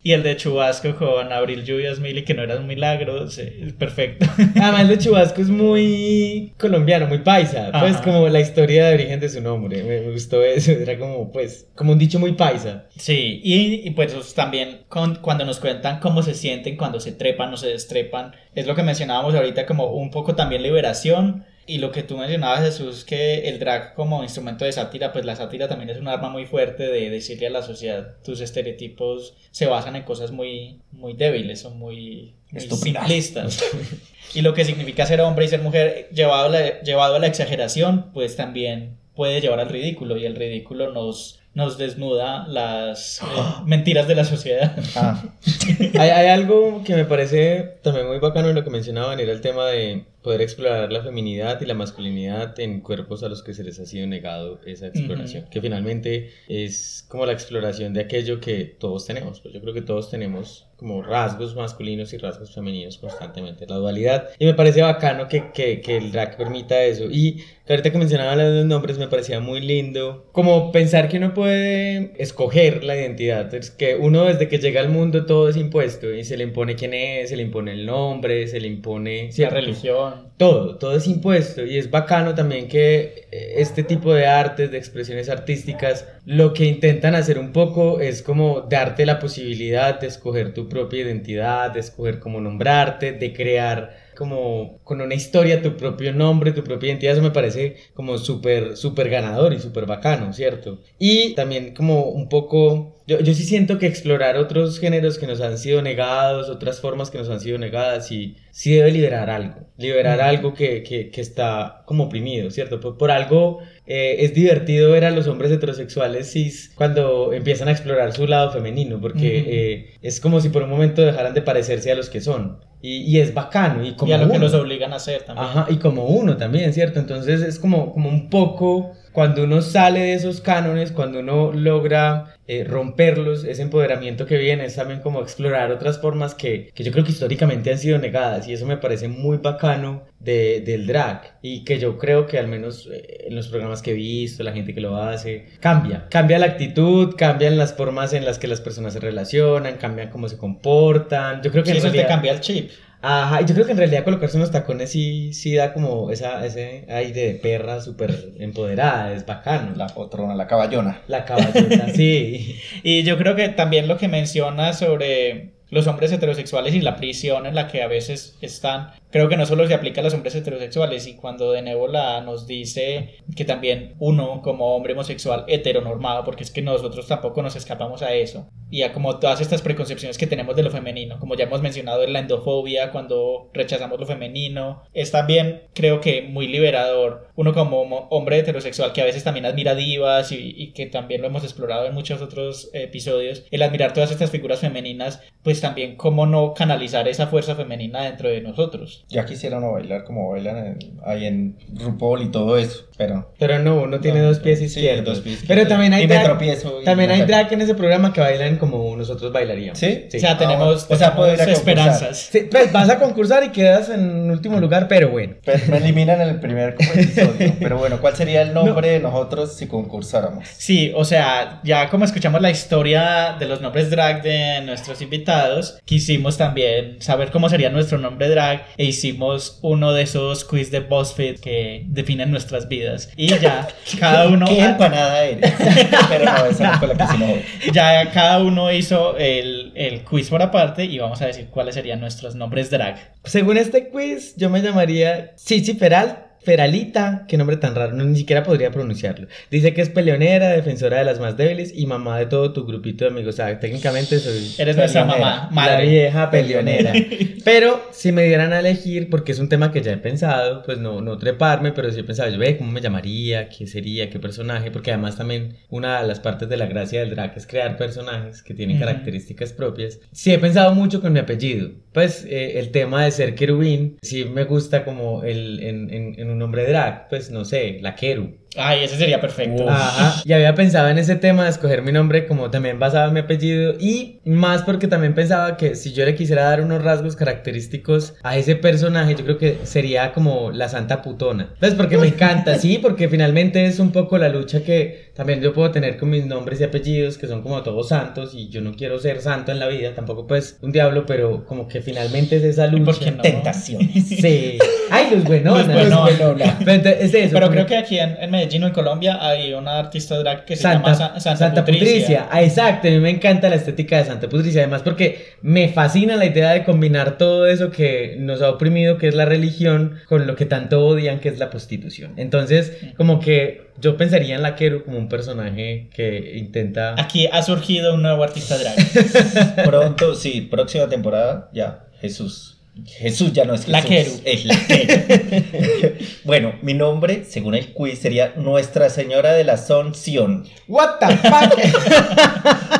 Speaker 2: Y el de Chubasco con Abril Lluvias Mili, que no era un milagro, es perfecto.
Speaker 3: Además, lo chubasco es muy colombiano, muy paisa. Pues
Speaker 2: Ajá.
Speaker 3: como la historia de origen de su nombre. Me, me gustó eso. Era como, pues, como un dicho muy paisa.
Speaker 2: Sí, y, y pues también con- cuando nos cuentan cómo se sienten cuando se trepan o se destrepan, es lo que mencionábamos ahorita como un poco también liberación. Y lo que tú mencionabas, Jesús, que el drag como instrumento de sátira, pues la sátira también es un arma muy fuerte de decirle a la sociedad, tus estereotipos se basan en cosas muy, muy débiles, son muy, muy simplistas. y lo que significa ser hombre y ser mujer llevado a la, llevado a la exageración, pues también puede llevar al ridículo y el ridículo nos, nos desnuda las eh, mentiras de la sociedad.
Speaker 4: Ah,
Speaker 3: hay, hay algo que me parece también muy bacano en lo que mencionaban, era el tema de poder explorar la feminidad y la masculinidad en cuerpos a los que se les ha sido negado esa exploración, que finalmente es como la exploración de aquello que todos tenemos, pues yo creo que todos tenemos como rasgos masculinos y rasgos femeninos constantemente, la dualidad, y me parece bacano que, que, que el drag permita eso, y que ahorita que mencionaban los nombres me parecía muy lindo, como pensar que uno puede escoger la identidad, es que uno desde que llega al mundo todo es impuesto y se le impone quién es, se le impone el nombre, se le impone
Speaker 2: La
Speaker 3: ¿cierto? Todo, todo es impuesto y es bacano también que eh, este tipo de artes, de expresiones artísticas, lo que intentan hacer un poco es como darte la posibilidad de escoger tu propia identidad, de escoger cómo nombrarte, de crear como con una historia tu propio nombre, tu propia identidad, eso me parece como súper, súper ganador y súper bacano, ¿cierto? Y también como un poco, yo, yo sí siento que explorar otros géneros que nos han sido negados, otras formas que nos han sido negadas, y sí debe liberar algo, liberar algo que, que, que está como oprimido, ¿cierto? Por, por algo eh, es divertido ver a los hombres heterosexuales cis cuando empiezan a explorar su lado femenino, porque eh, es como si por un momento dejaran de parecerse a los que son. Y, y es bacano. Y, como
Speaker 2: y a lo que
Speaker 3: uno.
Speaker 2: los obligan a hacer también.
Speaker 3: Ajá, y como uno también, ¿cierto? Entonces es como, como un poco cuando uno sale de esos cánones, cuando uno logra eh, romperlos, ese empoderamiento que viene es también como explorar otras formas que, que yo creo que históricamente han sido negadas y eso me parece muy bacano de, del drag y que yo creo que al menos eh, en los programas que he visto, la gente que lo hace, cambia, cambia la actitud, cambian las formas en las que las personas se relacionan, cambian cómo se comportan, yo creo que
Speaker 2: Sí,
Speaker 3: en
Speaker 2: eso te
Speaker 3: realidad-
Speaker 2: cambia el chip.
Speaker 3: Ajá, y yo creo que en realidad colocarse unos tacones sí, sí da como esa, ese aire de perra súper empoderada, es bacano.
Speaker 4: La potrona, la caballona.
Speaker 3: La caballota, sí.
Speaker 2: Y yo creo que también lo que menciona sobre los hombres heterosexuales y la prisión en la que a veces están, creo que no solo se aplica a los hombres heterosexuales y cuando de Nébola nos dice que también uno como hombre homosexual heteronormado, porque es que nosotros tampoco nos escapamos a eso, y a como todas estas preconcepciones que tenemos de lo femenino, como ya hemos mencionado en la endofobia, cuando rechazamos lo femenino, es también creo que muy liberador uno como hombre heterosexual que a veces también admira divas y, y que también lo hemos explorado en muchos otros episodios, el admirar todas estas figuras femeninas, pues también cómo no canalizar esa fuerza femenina dentro de nosotros.
Speaker 4: Ya quisiera uno bailar como bailan en- ahí en RuPaul y todo eso, pero...
Speaker 3: Pero no, uno tiene dos pies
Speaker 4: Sí,
Speaker 3: izquierdos.
Speaker 4: dos pies
Speaker 3: Pero también hay
Speaker 4: Y me
Speaker 3: drag,
Speaker 4: tropiezo y
Speaker 3: también
Speaker 4: me
Speaker 3: hay drag en ese programa que bailan como nosotros bailaríamos.
Speaker 4: ¿Sí?
Speaker 2: O sea, tenemos,
Speaker 4: o sea,
Speaker 2: esperanzas.
Speaker 3: Sí, pues vas a concursar y quedas en último lugar, pero bueno.
Speaker 4: Pero me eliminan en el primer como episodio. Pero bueno, ¿cuál sería el nombre de nosotros si concursáramos?
Speaker 2: Sí, o sea, ya como escuchamos la historia de los nombres drag de nuestros invitados, quisimos también saber cómo sería nuestro nombre drag e hicimos uno de esos quiz de BuzzFeed que definen nuestras vidas. Y ya cada uno...
Speaker 4: ¿Qué empanada eres? Pero no, esa no fue la que hicimos hoy.
Speaker 2: Ya cada uno hizo el, el quiz por aparte y vamos a decir cuáles serían nuestros nombres drag.
Speaker 3: Según este quiz, yo me llamaría Chichi Feral. Feralita, qué nombre tan raro, no, ni siquiera podría pronunciarlo. Dice que es peleonera, defensora de las más débiles y mamá de todo tu grupito de amigos. O sea, técnicamente soy
Speaker 2: Eres nuestra mamá, madre.
Speaker 3: La vieja peleonera. pero si me dieran a elegir, porque es un tema que ya he pensado, pues no, no treparme, pero sí he pensado, yo ve cómo me llamaría, qué sería, qué personaje, porque además también una de las partes de la gracia del drag es crear personajes que tienen
Speaker 2: Ujú.
Speaker 3: características propias. Sí he pensado mucho con mi apellido. Pues eh, el tema de ser querubín, sí me gusta como el, en, en- en un nombre drag, pues no sé, la queru.
Speaker 2: Ay, ese sería perfecto.
Speaker 3: Ajá. Y había pensado en ese tema de escoger mi nombre como también basado en mi apellido y más porque también pensaba que si yo le quisiera dar unos rasgos característicos a ese personaje, yo creo que sería como la santa putona. Pues porque me encanta, sí, porque finalmente es un poco la lucha que también yo puedo tener con mis nombres y apellidos que son como todos santos y yo no quiero ser santo en la vida, tampoco pues un diablo, pero como que finalmente es esa lucha.
Speaker 2: por qué no?
Speaker 4: Tentaciones.
Speaker 3: Sí. Ay, los buenonas.
Speaker 2: Los buenonas.
Speaker 3: Pero entonces, es eso.
Speaker 2: Pero creo que aquí en, en Medellín o en Colombia hay una artista drag que se
Speaker 3: Santa,
Speaker 2: llama Sa- Santa,
Speaker 3: Santa
Speaker 2: Patricia.
Speaker 3: Patricia. Ah, exacto, a mí me encanta la estética de Santa Patricia, además porque me fascina la idea de combinar todo eso que nos ha oprimido, que es la religión, con lo que tanto odian, que es la prostitución. Entonces, como que yo pensaría en la Quero como un personaje que intenta...
Speaker 2: Aquí ha surgido un nuevo artista drag.
Speaker 4: Pronto, sí, próxima temporada, ya, Jesús. Jesús ya no es Jesús.
Speaker 2: La Queru.
Speaker 4: Es la Queru. bueno, mi nombre, según el quiz, sería Nuestra Señora de la Asunción.
Speaker 3: What the fuck?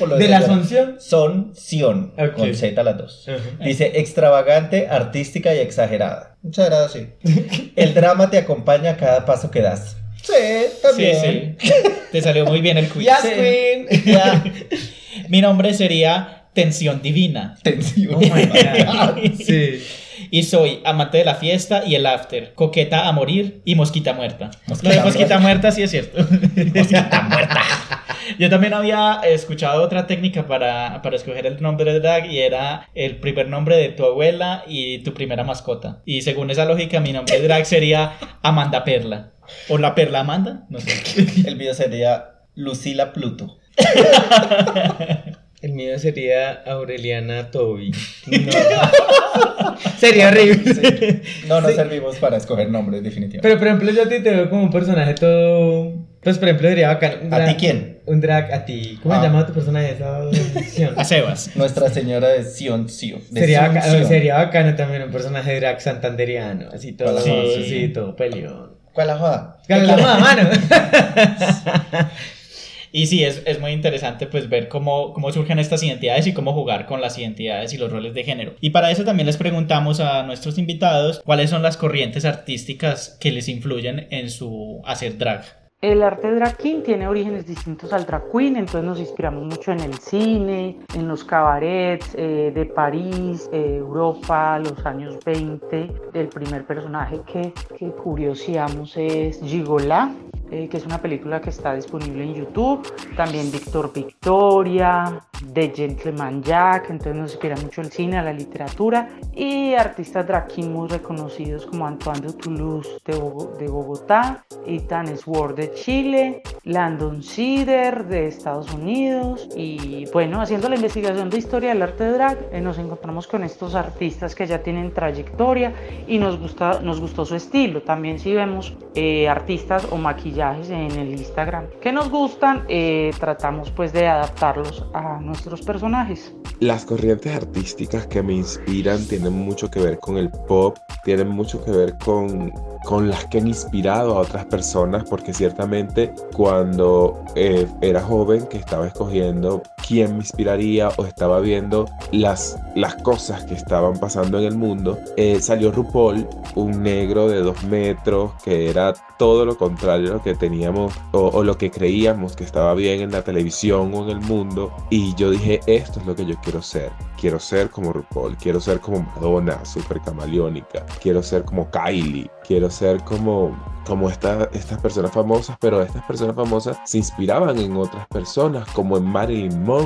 Speaker 3: ¿De la
Speaker 4: señora.
Speaker 3: Asunción?
Speaker 4: Son Sion,
Speaker 3: Ok.
Speaker 4: con Z las dos. Dice extravagante, artística y exagerada. Muchas gracias. El drama te acompaña a cada paso que das. Sí,
Speaker 2: Sí,
Speaker 4: también.
Speaker 2: sí. Te salió muy bien el quiz.
Speaker 3: Yes,
Speaker 2: Sí.
Speaker 3: queen.
Speaker 2: Mi nombre sería Tensión Divina.
Speaker 4: Tensión.
Speaker 3: Oh my God. Sí.
Speaker 2: Y soy amante de la fiesta y el after, coqueta a morir y mosquita muerta.
Speaker 4: Mosquita
Speaker 2: Lo de mosquita
Speaker 4: muerta.
Speaker 2: sí es cierto.
Speaker 4: Mosquita muerta.
Speaker 2: Yo también había escuchado otra técnica para, para escoger el nombre de drag y era el primer nombre de tu abuela y tu primera mascota. Y según esa lógica, mi nombre de drag sería Amanda Perla. ¿O la Perla Amanda? No sé.
Speaker 4: El video sería Lucila Pluto.
Speaker 3: El mío sería Aureliana Toby. No. Sería horrible.
Speaker 4: No, no
Speaker 3: Sí.
Speaker 4: servimos para escoger nombres, definitivamente.
Speaker 3: Pero por ejemplo, yo a ti te veo como un personaje todo. Pues por ejemplo, diría bacán. un
Speaker 4: ¿A ti quién?
Speaker 3: Un drag a ti. ¿Cómo
Speaker 4: Ah.
Speaker 3: se llama tu personaje? Esa?
Speaker 2: A Sebas.
Speaker 4: Nuestra Señora de Sion, Sion. de
Speaker 3: Sería,
Speaker 4: Sion,
Speaker 3: bacano,
Speaker 4: Sion.
Speaker 3: sería bacano también un personaje de drag santanderiano. Así todo.
Speaker 4: Sí.
Speaker 3: Sí, todo peleón.
Speaker 4: ¿Cuál la joda?
Speaker 3: Con la mamá, mano.
Speaker 2: Y sí, es, es muy interesante pues ver cómo, cómo surgen estas identidades y cómo jugar con las identidades y los roles de género. Y para eso también les preguntamos a nuestros invitados cuáles son las corrientes artísticas que les influyen en su hacer drag.
Speaker 11: El arte drag king tiene orígenes distintos al drag queen, entonces nos inspiramos mucho en el cine, en los cabarets eh, de París, eh, Europa, los años 20. El primer personaje que, que curioseamos es Gigola, eh, que es una película que está disponible en YouTube. También Víctor Victoria, The Gentleman Jack, entonces nos inspira mucho el cine, la literatura. Y artistas drag king muy reconocidos como Antoine de Toulouse de, de Bogotá, Ethan Sword de Chile, Landon Cider de Estados Unidos. Y bueno, haciendo la investigación de historia del arte de drag, eh, nos encontramos con estos artistas que ya tienen trayectoria y nos, gusta, nos gustó su estilo. También si vemos eh, artistas o maquillajes en el Instagram que nos gustan, eh, tratamos pues de adaptarlos a nuestros personajes.
Speaker 10: Las corrientes artísticas que me inspiran tienen mucho que ver con el pop, tienen mucho que ver con con las que han inspirado a otras personas, porque cuando eh, era joven que estaba escogiendo quién me inspiraría o estaba viendo las, las cosas que estaban pasando en el mundo, eh, salió RuPaul, un negro de dos metros que era todo lo contrario a lo que teníamos o, o lo que creíamos que estaba bien en la televisión o en el mundo, y yo dije, esto es lo que yo quiero ser. Quiero ser como RuPaul, quiero ser como Madonna, súper camaleónica, quiero ser como Kylie, quiero ser como, como esta, estas personas famosas, pero estas personas famosas se inspiraban en otras personas, como en Marilyn Monroe,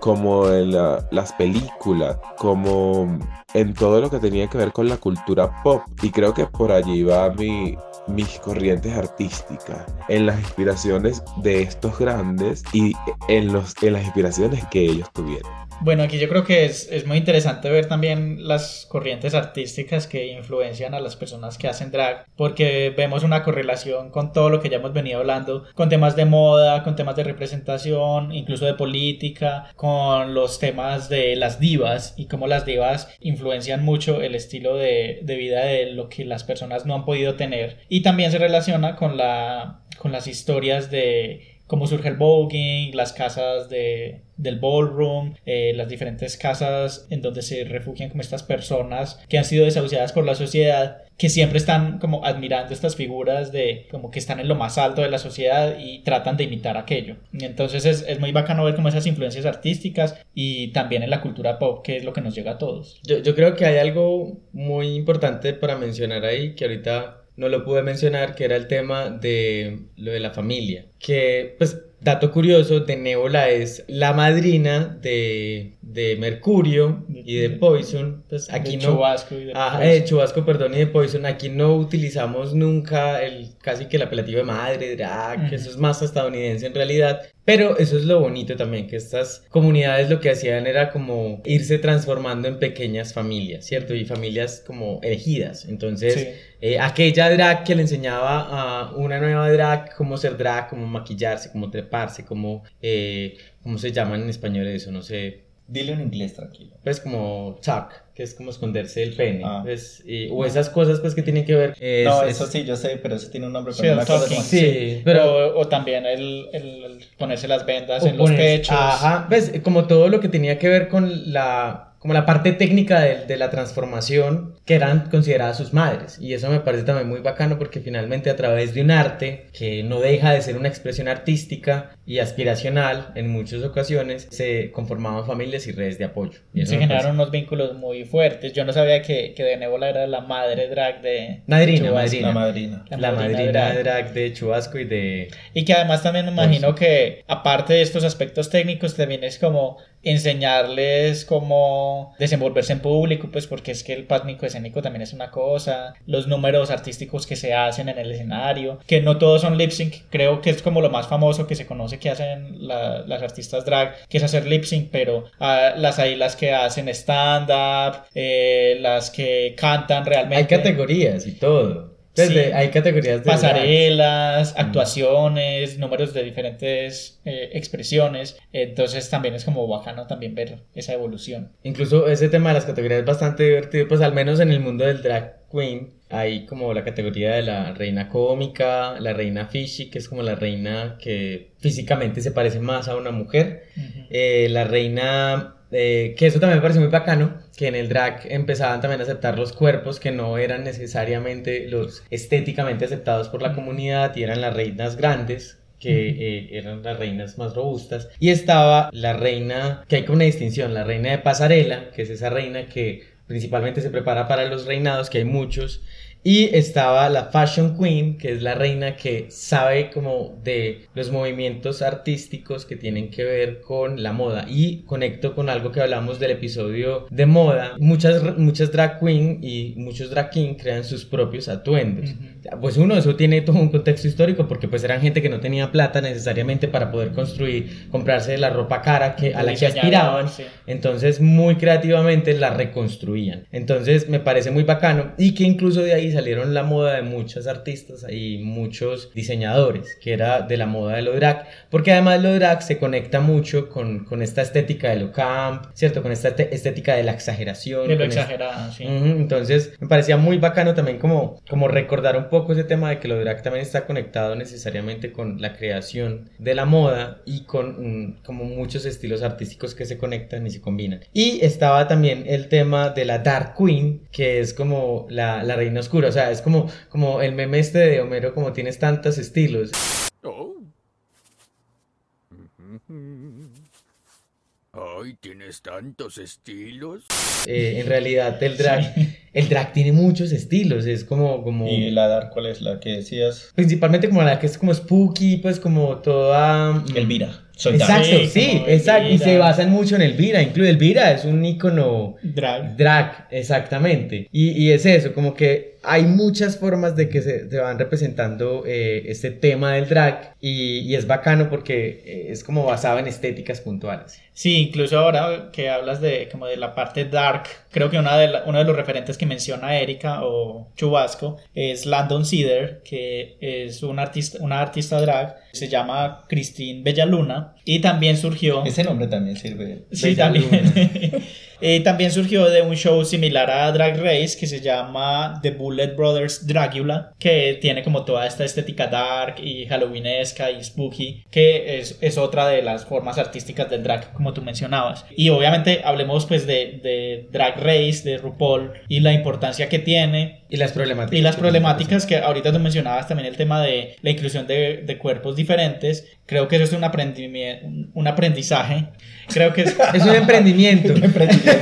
Speaker 10: como en las películas, como en todo lo que tenía que ver con la cultura pop. Y creo que por allí va mi, mis corrientes artísticas, en las inspiraciones de estos grandes y en, los, en las inspiraciones que ellos tuvieron.
Speaker 2: Bueno, aquí yo creo que es, es, muy interesante ver también las corrientes artísticas que influencian a las personas que hacen drag, porque vemos una correlación con todo lo que ya hemos venido hablando, con temas de moda, con temas de representación, incluso de política, con los temas de las divas y cómo las divas influencian mucho el estilo de, de vida de lo que las personas no han podido tener. Y también se relaciona con, la, con las historias de cómo surge el voguing, las casas de, del ballroom, eh, las diferentes casas en donde se refugian como estas personas que han sido desahuciadas por la sociedad, que siempre están como admirando estas figuras de como que están en lo más alto de la sociedad y tratan de imitar aquello. Entonces es, es muy bacano ver como esas influencias artísticas y también en la cultura pop, que es lo que nos llega a todos.
Speaker 3: Yo, yo creo que hay algo muy importante para mencionar ahí, que ahorita no lo pude mencionar, que era el tema de lo de la familia. Que, pues, dato curioso, de Nebola es la madrina de, de Mercurio y de Poison. Pues aquí
Speaker 2: de
Speaker 3: no.
Speaker 2: Chubasco y de
Speaker 3: Ajá,
Speaker 2: Poison.
Speaker 3: Chubasco, perdón, y de Poison. Aquí no utilizamos nunca el casi que el apelativo de madre, drag, que eso es más estadounidense en realidad. Pero eso es lo bonito también, que estas comunidades lo que hacían era como irse transformando en pequeñas familias, ¿cierto? Y familias como elegidas. Entonces,
Speaker 2: Sí.
Speaker 3: eh, aquella drag que le enseñaba a una nueva drag cómo ser drag, cómo maquillarse, cómo treparse, cómo, eh, ¿cómo se llaman en español eso? No sé.
Speaker 4: Dile en inglés, tranquilo.
Speaker 3: Pues como tuck, que es como esconderse el pene.
Speaker 4: Ah.
Speaker 3: pues, y- o esas cosas pues que tienen que ver. es-
Speaker 4: no,
Speaker 3: es-
Speaker 4: eso sí, yo sé, pero eso tiene un nombre.
Speaker 2: Sí,
Speaker 4: Pero una cosa como-
Speaker 3: sí, pero-
Speaker 2: o, o también el, ponerse las vendas
Speaker 3: o
Speaker 2: en los pechos.
Speaker 3: Ajá, pues como todo lo que tenía que ver con la como la parte técnica de, de la transformación que eran consideradas sus madres y eso me parece también muy bacano porque finalmente a través de un arte que no deja de ser una expresión artística y aspiracional en muchas ocasiones se conformaban familias y redes de apoyo y eso
Speaker 2: se generaron
Speaker 3: parece-
Speaker 2: unos vínculos muy fuertes. Yo no sabía que, que de Nebola era la madre drag de
Speaker 3: Madrina,
Speaker 2: Chubasco.
Speaker 3: madrina.
Speaker 4: La madrina.
Speaker 3: la madrina drag de Chubasco y de
Speaker 2: Y que además también me imagino que aparte de estos aspectos técnicos también es como enseñarles cómo desenvolverse en público, pues porque es que el pánico escénico también es una cosa, los números artísticos que se hacen en el escenario, que no todos son lip sync, creo que es como lo más famoso que se conoce que hacen la- las artistas drag, que es hacer lip sync, pero ah, las hay las que hacen stand up, eh, las que cantan realmente.
Speaker 3: hay categorías y todo
Speaker 2: Sí.
Speaker 3: hay categorías de drag.
Speaker 2: pasarelas, actuaciones, números de diferentes eh, expresiones. Entonces también es como bacano también ver esa evolución.
Speaker 3: Incluso ese tema de las categorías es bastante divertido, pues al menos en el mundo del drag queen hay como la categoría de la reina cómica, la reina fishy, que es como la reina que físicamente se parece más a una mujer, eh, la reina eh, que eso también me parece muy bacano, que en el drag empezaban también a aceptar los cuerpos que no eran necesariamente los estéticamente aceptados por la comunidad y eran las reinas grandes, que eh, eran las reinas más robustas. Y estaba la reina, que hay como una distinción, la reina de pasarela, que es esa reina que principalmente se prepara para los reinados, que hay muchos. Y estaba la Fashion Queen, que es la reina que sabe como de los movimientos artísticos que tienen que ver con la moda. Y conecto con algo que hablamos del episodio de moda. Muchas, muchas drag queen y muchos drag king crean sus propios atuendos. Pues uno, eso tiene todo un contexto histórico porque pues eran gente que no tenía plata necesariamente para poder construir, comprarse la ropa cara que, a la que aspiraban. Entonces muy creativamente la reconstruían. Entonces me parece muy bacano y que incluso de ahí salieron la moda de muchos artistas y muchos diseñadores, que era de la moda de lo drag, porque además lo drag se conecta mucho con, con esta estética de lo camp, ¿cierto? Con esta estética de la exageración.
Speaker 2: De lo exagerado, sí.
Speaker 3: Ujú, Entonces me parecía muy bacano también como, como recordar un poco ese tema de que lo drag también está conectado necesariamente con la creación de la moda y con mm, como muchos estilos artísticos que se conectan y se combinan. Y estaba también el tema de la Dark Queen, que es como la, la reina oscura, o sea, es como, como el meme este de Homero, como tienes tantos estilos.
Speaker 5: Oh. Ay, tienes tantos estilos.
Speaker 3: Eh, en realidad el drag, el drag tiene muchos estilos, es como... como...
Speaker 4: ¿Y la Dark cuál es la que decías?
Speaker 3: Principalmente como la que es como spooky, pues como toda... mm,
Speaker 4: Elvira.
Speaker 3: Exacto, sí, exacto. Y se basan mucho en Elvira. Incluye Elvira, es un icono
Speaker 2: Drag.
Speaker 3: drag, exactamente. Y, y es eso, como que hay muchas formas de que se, se van representando eh, este tema del drag. Y, y es bacano porque eh, es como basado en estéticas puntuales.
Speaker 2: Sí, incluso ahora que hablas de como de la parte dark, creo que una de la- uno de los referentes que menciona Erika o Chubasco es Landon Cedar, que es un artista, una artista drag, se llama Christine Bellaluna y también surgió
Speaker 4: Ese nombre también sirve.
Speaker 2: Sí,
Speaker 3: Bella
Speaker 2: también. Eh, también surgió de un show similar a Drag Race que se llama The Bullet Brothers Dragula, que tiene como toda esta estética dark y halloweenesca y spooky, que es, es otra de las formas artísticas del drag, como tú mencionabas. Y obviamente hablemos pues de, de Drag Race, de RuPaul y la importancia que tiene
Speaker 3: Y las problemáticas.
Speaker 2: y las problemáticas que ahorita tú mencionabas también el tema de la inclusión de, de cuerpos diferentes. Creo que eso es un, un aprendizaje. Creo que es,
Speaker 3: Es un emprendimiento.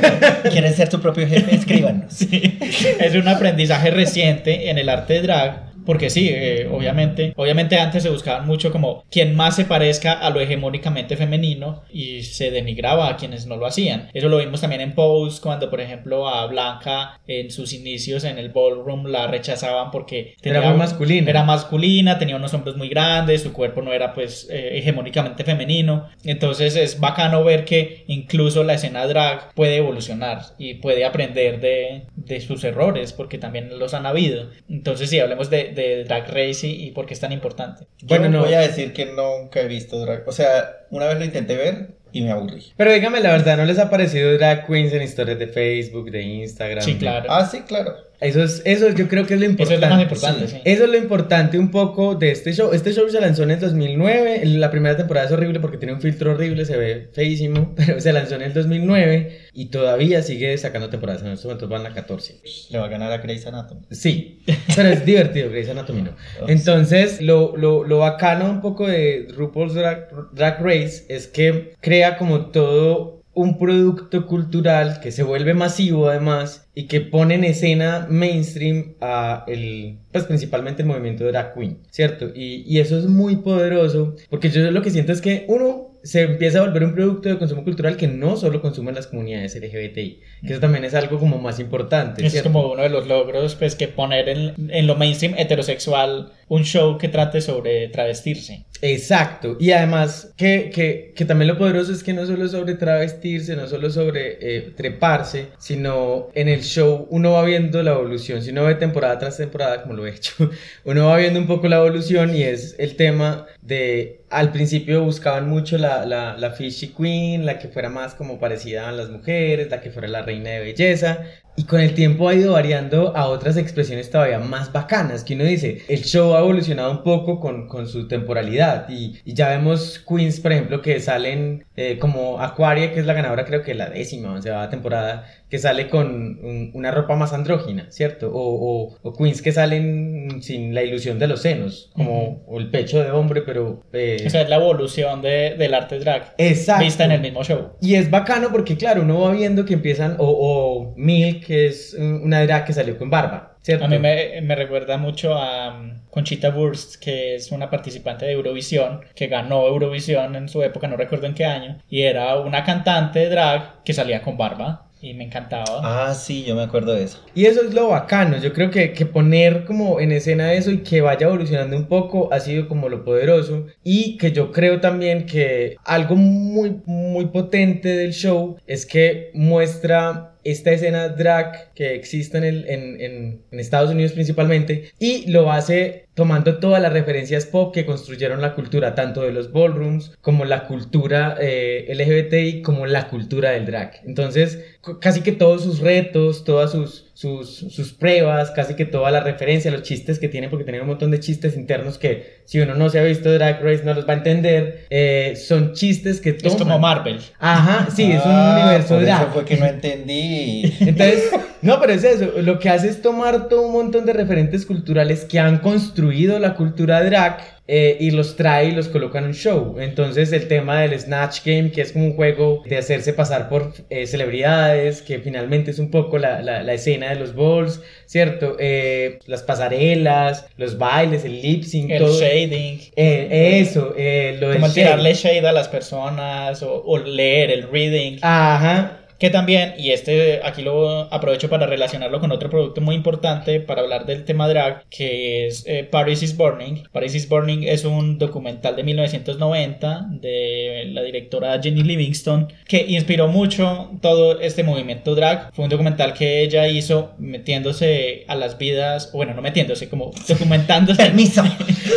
Speaker 4: ¿Quieres ser tu propio jefe? Escríbanos.
Speaker 2: Sí, es un aprendizaje reciente en el arte de drag. Porque sí, eh, obviamente, obviamente antes se buscaban mucho como quien más se parezca a lo hegemónicamente femenino y se denigraba a quienes no lo hacían. Eso lo vimos también en Pose cuando, por ejemplo, a Blanca en sus inicios en el ballroom la rechazaban porque
Speaker 3: Era muy masculina.
Speaker 2: Era masculina, tenía unos hombros muy grandes, su cuerpo no era pues eh, hegemónicamente femenino. Entonces es bacano ver que incluso la escena drag puede evolucionar y puede aprender de, de sus errores porque también los han habido. Entonces sí, hablemos de, de Drag Race y, y por qué es tan importante.
Speaker 3: Bueno,
Speaker 4: Yo
Speaker 3: no.
Speaker 4: voy a decir que nunca he visto drag. O sea, una vez lo intenté ver y me aburrí.
Speaker 3: Pero dígame la verdad, ¿no les ha parecido drag queens en historias de Facebook, de Instagram?
Speaker 2: Sí, claro.
Speaker 4: Ah, sí, claro.
Speaker 3: Eso, es, eso yo creo que es lo
Speaker 2: Eso
Speaker 3: importante.
Speaker 2: es lo más importante, sí.
Speaker 3: Eso es lo importante un poco de este show. Este show se lanzó en el 2009. La primera temporada es horrible porque tiene un filtro horrible, se ve feísimo, pero se lanzó en el 2009 y todavía sigue sacando temporadas. En estos momentos van a 14.
Speaker 4: Le va a ganar a Grey's Anatomy.
Speaker 3: Sí, pero es divertido, Grey's Anatomy no.
Speaker 4: Oh,
Speaker 3: Entonces, lo, lo, lo bacano un poco de RuPaul's Drag, Drag Race es que crea como todo un producto cultural que se vuelve masivo además y que pone en escena mainstream a el, pues principalmente el movimiento drag queen, ¿cierto? Y, y eso es muy poderoso porque yo lo que siento es que uno se empieza a volver un producto de consumo cultural que no solo consumen las comunidades LGBTI, que eso también es algo como más importante.
Speaker 2: Es
Speaker 3: ¿cierto?
Speaker 2: como uno de los logros, pues, que poner en, en lo mainstream heterosexual un show que trate sobre travestirse.
Speaker 3: Exacto, y además que, que, que también lo poderoso es que no solo sobre travestirse, no solo sobre eh, treparse, sino en el show uno va viendo la evolución, si uno ve temporada tras temporada, como lo he hecho, uno va viendo un poco la evolución y es el tema de, al principio buscaban mucho la, la, la fishy queen, la que fuera más como parecida a las mujeres, la que fuera la reina de belleza, y con el tiempo ha ido variando a otras expresiones todavía más bacanas, que uno dice, el show ha evolucionado un poco con, con su temporalidad y, y ya vemos queens, por ejemplo, que salen eh, como Aquaria, que es la ganadora creo que la décima, o sea, temporada, que sale con un- una ropa más andrógina, ¿cierto? O, o, o queens que salen sin la ilusión de los senos, como o el pecho de hombre, pero... eh,
Speaker 2: O sea, es la evolución de, del arte drag.
Speaker 3: Exacto.
Speaker 2: Vista en el mismo show.
Speaker 3: Y es bacano porque, claro, uno va viendo que empiezan, o, o Milk, que es un- una drag que salió con barba, ¿cierto?
Speaker 2: A mí me, me recuerda mucho a um, Conchita Wurst, que es una participante de Eurovisión, que ganó Eurovisión en su época, no recuerdo en qué año, y era una cantante drag que salía con barba, y me encantaba.
Speaker 4: Ah, sí, yo me acuerdo de eso.
Speaker 3: Y eso es lo bacano, yo creo que, que poner como en escena eso y que vaya evolucionando un poco ha sido como lo poderoso y que yo creo también que algo muy muy potente del show es que muestra esta escena drag que existe en, el- en, en- Estados Unidos principalmente y lo hace tomando todas las referencias pop que construyeron la cultura, tanto de los ballrooms como la cultura eh, LGBTI como la cultura del drag. Entonces, casi que todos sus retos, todas sus, sus, sus pruebas, casi que toda la referencia, los chistes que tienen, porque tienen un montón de chistes internos que si uno no se ha visto Drag Race no los va a entender, eh, son chistes que toman.
Speaker 2: Es como Marvel.
Speaker 3: Ajá, sí, es un
Speaker 4: Ah,
Speaker 3: universo
Speaker 4: por
Speaker 3: drag.
Speaker 4: Eso fue que no entendí.
Speaker 3: Entonces, no, pero es eso. Lo que hace es tomar todo un montón de referentes culturales que han construido la cultura drag eh, y los trae y los coloca en un show. Entonces, el tema del Snatch Game, que es como un juego de hacerse pasar por eh, celebridades, que finalmente es un poco la, la- la escena de los balls, ¿cierto? Eh, las pasarelas, los bailes, el lip sync,
Speaker 2: El
Speaker 3: todo.
Speaker 2: shading.
Speaker 3: Eso, lo
Speaker 2: Como
Speaker 3: shade.
Speaker 2: tirarle shade a las personas o, o leer el reading.
Speaker 3: Ajá.
Speaker 2: Que también, y este aquí lo aprovecho para relacionarlo con otro producto muy importante para hablar del tema drag, que es eh, Paris is Burning. Paris is Burning es un documental de 1990 de la directora Jenny Livingston que inspiró mucho todo este movimiento drag. Fue un documental que ella hizo metiéndose a las vidas, o bueno, no metiéndose, como documentándose.
Speaker 4: Permiso.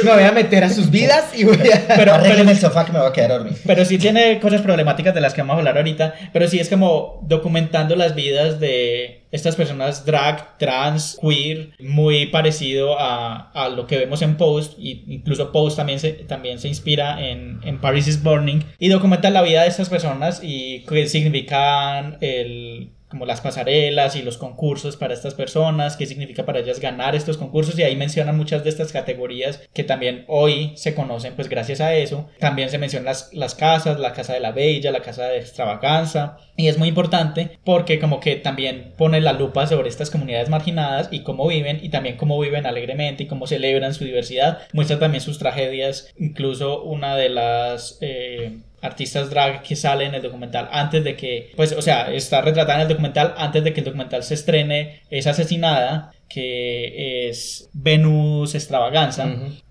Speaker 3: Me voy a meter a sus vidas y voy a...
Speaker 2: Pero-
Speaker 4: Arreglen el sofá que me va a quedar dormido.
Speaker 2: Pero sí tiene cosas problemáticas de las que vamos a hablar ahorita. Pero sí es como documentando las vidas de estas personas drag, trans, queer, muy parecido a, a lo que vemos en Post. Y incluso Post también se, también se inspira en, en Paris is Burning. Y documenta la vida de estas personas y qué significan el como las pasarelas y los concursos para estas personas, qué significa para ellas ganar estos concursos y ahí mencionan muchas de estas categorías que también hoy se conocen pues gracias a eso. También se mencionan las, las casas, la casa de la bella, la casa de extravaganza y es muy importante porque como que también pone la lupa sobre estas comunidades marginadas y cómo viven y también cómo viven alegremente y cómo celebran su diversidad. Muestra también sus tragedias, incluso una de las... eh, artistas drag que sale en el documental antes de que, pues, o sea, está retratada en el documental antes de que el documental se estrene, es asesinada, que es Venus Extravaganza.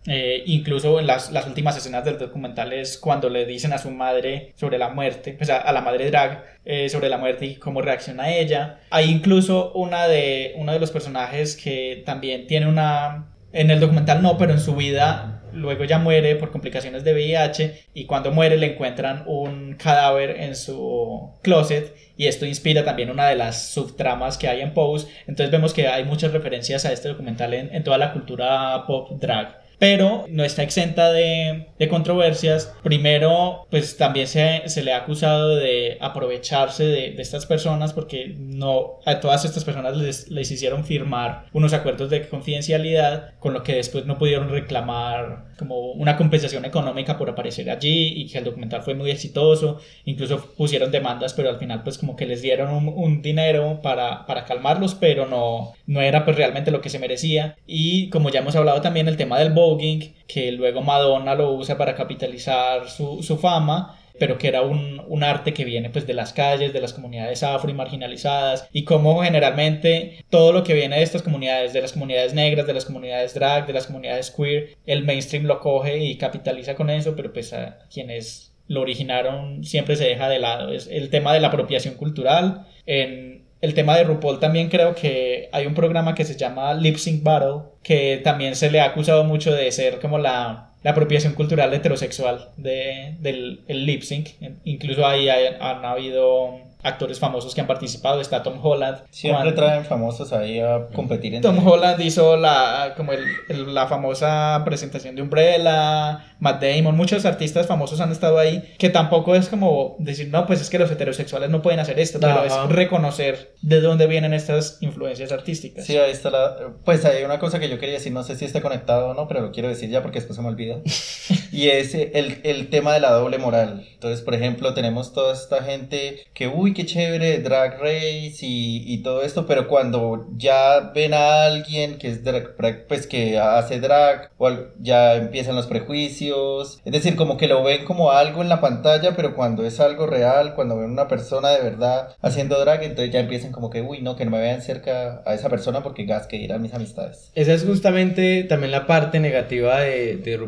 Speaker 2: Eh, incluso en las, las últimas escenas del documental es cuando le dicen a su madre sobre la muerte, pues a, a la madre drag eh, sobre la muerte y cómo reacciona ella. Hay incluso una de, uno de los personajes que también tiene una... En el documental no, pero en su vida luego ya muere por complicaciones de VIH y cuando muere le encuentran un cadáver en su closet y esto inspira también una de las subtramas que hay en Pose. Entonces vemos que hay muchas referencias a este documental en, en toda la cultura pop drag pero no está exenta de, controversias. Primero, pues también se, le ha acusado de aprovecharse de, de, estas personas porque no a todas estas personas les, les hicieron firmar unos acuerdos de confidencialidad con lo que después no pudieron reclamar como una compensación económica por aparecer allí y que el documental fue muy exitoso. Incluso pusieron demandas, pero al final pues como que les dieron un, un dinero para, para calmarlos, pero no, no era pues realmente lo que se merecía. Y como ya hemos hablado también el tema del voguing, que luego Madonna lo usa para capitalizar su, su fama pero que era un, un, arte que viene pues de las calles, de las comunidades afro y marginalizadas y como generalmente todo lo que viene de estas comunidades, de las comunidades negras, de las comunidades drag, de las comunidades queer, el mainstream lo coge y capitaliza con eso, pero pues a quienes lo originaron siempre se deja de lado. Es el tema de la apropiación cultural. En el tema de RuPaul también creo que hay un programa que se llama Lip Sync Battle, que también se le ha acusado mucho de ser como la la apropiación cultural heterosexual de, del el lip sync. Incluso ahí han habido actores famosos que han participado. Está Tom Holland.
Speaker 4: Siempre
Speaker 2: Juan-
Speaker 4: traen famosos ahí a competir en
Speaker 2: Tom Holland hizo la, como el- el- la famosa presentación de Umbrella, Matt Damon, muchos artistas famosos han estado ahí, que tampoco es como decir, no, pues es que los heterosexuales no pueden hacer esto, pero
Speaker 4: Ajá.
Speaker 2: es reconocer de dónde vienen estas influencias artísticas.
Speaker 4: Sí, ahí está la... Pues hay una cosa que yo quería decir, no sé si está conectado o no, pero lo quiero decir ya porque después se me olvida. y es el, el tema de la doble moral. Entonces, por ejemplo, tenemos toda esta gente que, uy, qué chévere, drag race y, todo esto, pero cuando ya ven a alguien que es drag, pues que hace drag, ya empiezan los prejuicios. Es decir, como que lo ven como algo en la pantalla, pero cuando es algo real, cuando ven una persona de verdad haciendo drag, entonces ya empiezan como que, uy, no, que no me vean cerca a esa persona porque gas que irán mis amistades.
Speaker 3: Esa es justamente también la parte negativa de, de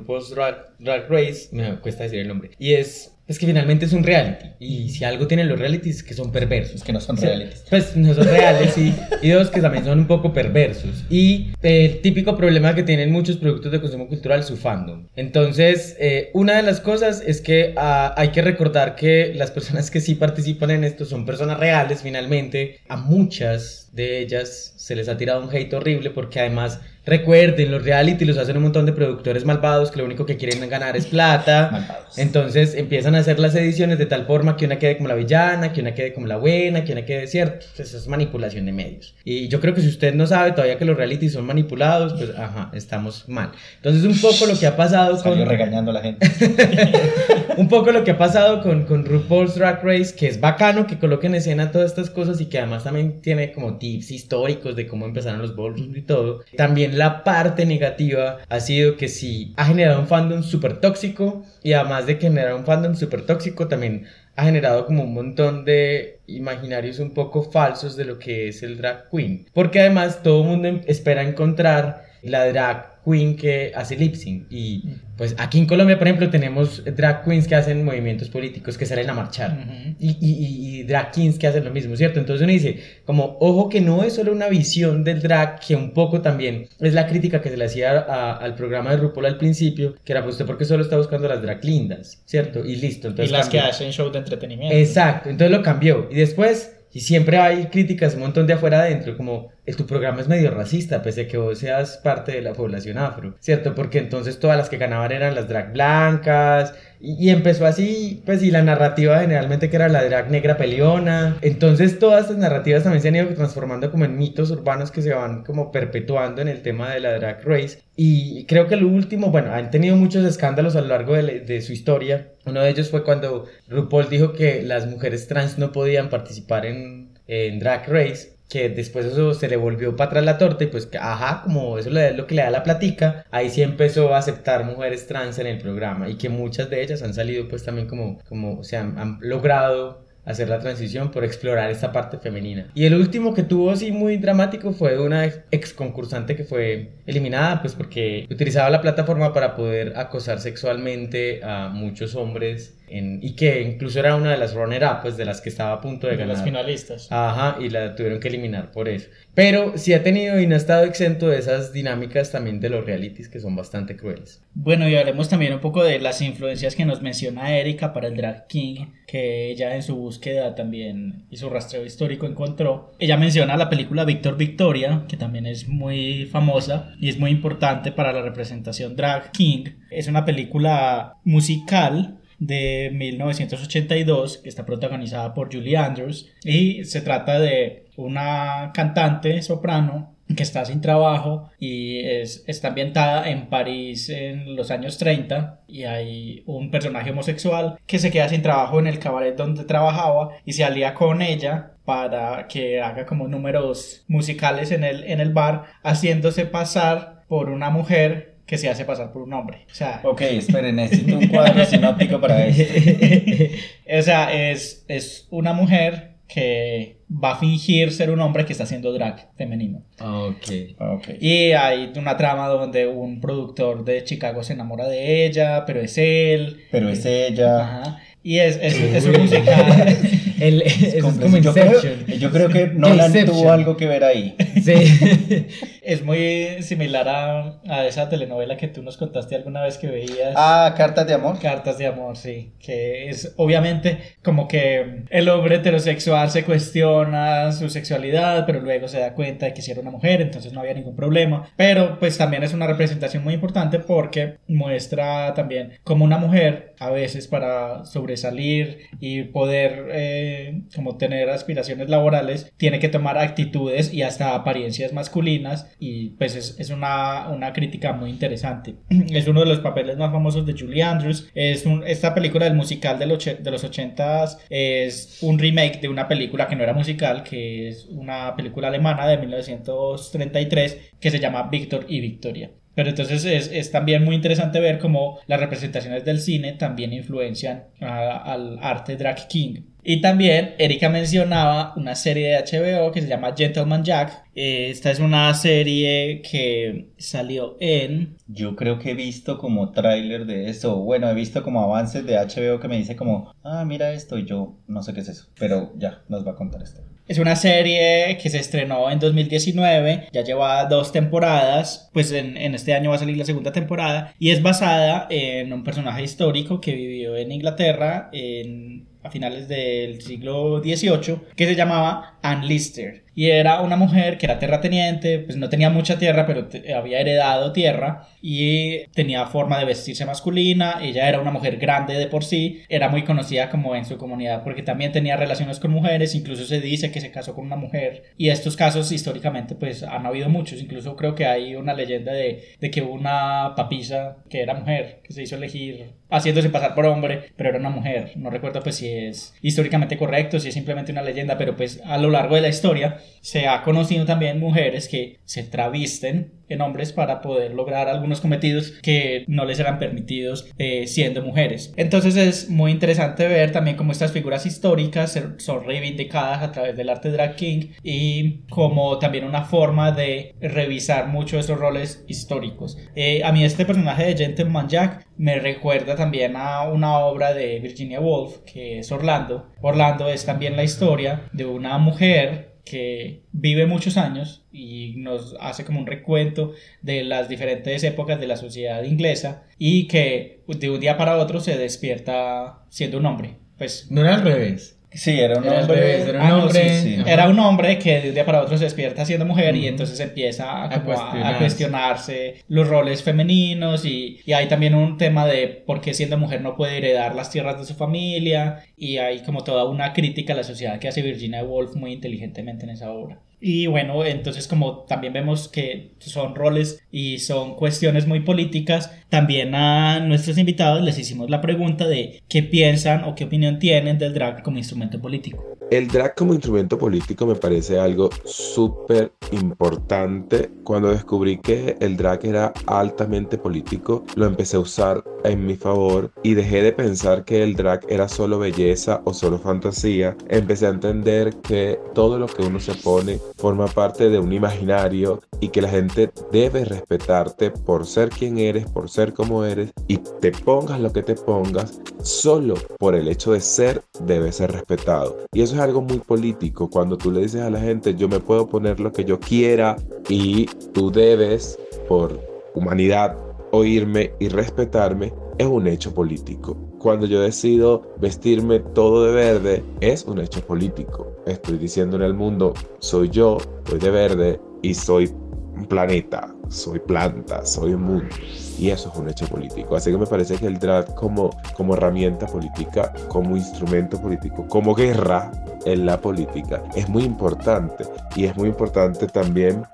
Speaker 3: Drag Race, me cuesta decir el nombre, y es, es que finalmente es un reality, y si algo tienen los realities es que son perversos.
Speaker 4: que no son realities.
Speaker 3: Pues no son reales, sí, y dos que también son un poco perversos. Y el típico problema que tienen muchos productos de consumo cultural, su fandom. Entonces, eh, una de las cosas es que ah, hay que recordar que las personas que sí participan en esto son personas reales, finalmente, a muchas de ellas se les ha tirado un hate horrible porque además recuerden los reality los hacen un montón de productores malvados que lo único que quieren ganar es plata. Entonces empiezan a hacer las ediciones de tal forma que una quede como la villana que una quede como la buena que una quede cierto eso es manipulación de medios. Y yo creo que si usted no sabe todavía que los reality son manipulados pues ajá estamos mal. Entonces un poco lo que ha pasado
Speaker 4: Salió
Speaker 3: con
Speaker 4: regañando a la gente.
Speaker 3: un poco lo que ha pasado con, con RuPaul's Drag Race, que es bacano que coloquen en escena todas estas cosas y que además también tiene como históricos de cómo empezaron los ballrooms y todo. También la parte negativa ha sido que sí ha generado un fandom súper tóxico y además de generar un fandom súper tóxico también ha generado como un montón de imaginarios un poco falsos de lo que es el drag queen. Porque además todo el mundo em- espera encontrar la drag queen que hace lip sync. Y pues aquí en Colombia, por ejemplo, tenemos drag queens que hacen movimientos políticos, que salen a marchar. y, y- y- y drag kings que hacen lo mismo, ¿cierto? Entonces uno dice, como, ojo que no es solo una visión del drag, que un poco también es la crítica que se le hacía a- al programa de RuPaul al principio, que era, pues usted porque solo está buscando las drag lindas, ¿cierto? Y listo.
Speaker 2: y
Speaker 3: Entonces
Speaker 2: las que hacen show de entretenimiento.
Speaker 3: Exacto, entonces lo cambió. Y después, y siempre hay críticas, un montón de afuera adentro, como "Eh, tu programa es medio racista, pese a que vos seas parte de la población afro, ¿cierto? Porque entonces todas las que ganaban eran las drag blancas, y, empezó así, pues, y la narrativa generalmente que era la drag negra peleona. Entonces todas estas narrativas también se han ido transformando como en mitos urbanos que se van como perpetuando en el tema de la drag race. Y creo que lo último, bueno, han tenido muchos escándalos a lo largo de, su historia. Uno de ellos fue cuando RuPaul dijo que las mujeres trans no podían participar en Drag Race. Que después eso se le volvió para atrás la torta y pues, ajá, como eso es lo que le da la platica, ahí sí empezó a aceptar mujeres trans en el programa y que muchas de ellas han salido pues también como, como se han, han logrado hacer la transición por explorar esta parte femenina. Y el último que tuvo así muy dramático fue una ex concursante que fue eliminada pues porque utilizaba la plataforma para poder acosar sexualmente a muchos hombres en- y que incluso era una de las runner-up pues de las que estaba a punto de
Speaker 2: De
Speaker 3: ganar.
Speaker 2: las finalistas.
Speaker 3: Ajá, y la tuvieron que eliminar por eso. Pero sí ha tenido y no ha estado exento de esas dinámicas también de los realities que son bastante crueles.
Speaker 2: Bueno, y hablemos también un poco de las influencias que nos menciona Erika para el Drag King, que ella en su búsqueda también y su rastreo histórico encontró. Ella menciona la película Víctor Victoria, que también es muy famosa y es muy importante para la representación Drag King. Es una película musical de 1982 que está protagonizada por Julie Andrews y se trata de una cantante soprano que está sin trabajo y es, está ambientada en París en los años 30 y hay un personaje homosexual que se queda sin trabajo en el cabaret donde trabajaba y se alía con ella para que haga como números musicales en el, en el bar haciéndose pasar por una mujer que se hace pasar por un hombre. O sea,
Speaker 4: Ok, esperen, necesito un cuadro sinóptico para esto.
Speaker 2: o sea, es, es una mujer que va a fingir ser un hombre que está haciendo drag femenino.
Speaker 3: Ok.
Speaker 4: Ok.
Speaker 2: Y hay una trama donde un productor de Chicago se enamora de ella, pero es él.
Speaker 4: Pero es ella.
Speaker 2: Ajá. Y es, es, es un musical.
Speaker 3: El, es como
Speaker 4: yo, creo, yo creo que Nolan
Speaker 3: Inception.
Speaker 4: tuvo algo que ver ahí.
Speaker 3: Sí.
Speaker 2: Es muy similar a, a esa telenovela que tú nos contaste alguna vez que veías.
Speaker 4: Ah, Cartas de Amor.
Speaker 2: Cartas de amor, sí. Que es obviamente como que el hombre heterosexual se cuestiona su sexualidad, pero luego se da cuenta de que si era una mujer, entonces no había ningún problema. Pero pues también es una representación muy importante porque muestra también como una mujer a veces para sobresalir y poder eh, como tener aspiraciones laborales tiene que tomar actitudes y hasta apariencias masculinas y pues es, es una, una crítica muy interesante. Es uno de los papeles más famosos de Julie Andrews. Es un- esta película del musical del oche- de los 80s es un remake de una película que no era musical, que es una película alemana de 1933 que se llama Víctor y Victoria. Pero entonces es, es también muy interesante ver cómo las representaciones del cine también influencian a- al arte drag king. Y también Erika mencionaba una serie de HBO que se llama Gentleman Jack. Eh, Esta es una serie que salió en...
Speaker 4: Yo creo que he visto como tráiler de eso. Bueno, he visto como avances de HBO que me dice como, ah, mira esto, y yo no sé qué es eso. Pero ya, nos va a contar esto.
Speaker 2: Es una serie que se estrenó en 2019, ya lleva dos temporadas, pues en, en este año va a salir la segunda temporada y es basada en un personaje histórico que vivió en Inglaterra en, a finales del siglo XVIII que se llamaba Anne Lister y era una mujer que era terrateniente, pues no tenía mucha tierra, pero había heredado tierra y tenía forma de vestirse masculina. Ella era una mujer grande de por sí, era muy conocida como en su comunidad porque también tenía relaciones con mujeres, incluso se dice que se casó con una mujer. Y estos casos históricamente pues han habido muchos, incluso creo que hay una leyenda de, de que una papisa que era mujer, que se hizo elegir haciéndose pasar por hombre, pero era una mujer. No recuerdo pues si es históricamente correcto, si es simplemente una leyenda, pero pues a lo largo de la historia se ha conocido también mujeres que se travisten en hombres para poder lograr algunos cometidos que no les eran permitidos eh, siendo mujeres. Entonces es muy interesante ver también cómo estas figuras históricas son reivindicadas a través del arte drag king y como también una forma de revisar mucho esos roles históricos. Eh, a mí este personaje de Gentleman Jack me recuerda también a una obra de Virginia Woolf que es Orlando. Orlando es también la historia de una mujer que vive muchos años y nos hace como un recuento de las diferentes épocas de la sociedad inglesa y que de un día para otro se despierta siendo un hombre. Pues
Speaker 3: No era al revés.
Speaker 4: Sí, era un
Speaker 3: Era
Speaker 4: hombre.
Speaker 3: revés, era un
Speaker 2: Ah, no,
Speaker 3: hombre.
Speaker 4: sí, sí.
Speaker 3: Ajá.
Speaker 2: era un hombre que de un día para otro se despierta siendo mujer y entonces empieza a,
Speaker 3: A
Speaker 2: como a- a
Speaker 3: cuestionarse.
Speaker 2: cuestionarse los roles femeninos y, y hay también un tema de por qué siendo mujer no puede heredar las tierras de su familia y hay como toda una crítica a la sociedad que hace Virginia Woolf muy inteligentemente en esa obra. Y bueno, entonces como también vemos que son roles y son cuestiones muy políticas, también a nuestros invitados les hicimos la pregunta de qué piensan o qué opinión tienen del drag como instrumento político.
Speaker 10: El drag como instrumento político me parece algo súper importante. Cuando descubrí que el drag era altamente político, lo empecé a usar en mi favor y dejé de pensar que el drag era solo belleza o solo fantasía. Empecé a entender que todo lo que uno se pone forma parte de un imaginario y que la gente debe respetarte por ser quien eres, por ser como eres y te pongas lo que te pongas, solo por el hecho de ser debes ser respetado. Y eso es algo muy político cuando tú le dices a la gente yo me puedo poner lo que yo quiera y tú debes por humanidad oírme y respetarme es un hecho político. Cuando yo decido vestirme todo de verde es un hecho político. Estoy diciendo en el mundo soy yo, soy de verde y soy un planeta, soy planta, soy un mundo. Y eso es un hecho político. Así que me parece que el drag como, como herramienta política, como instrumento político, como guerra en la política, es muy importante. Y es muy importante también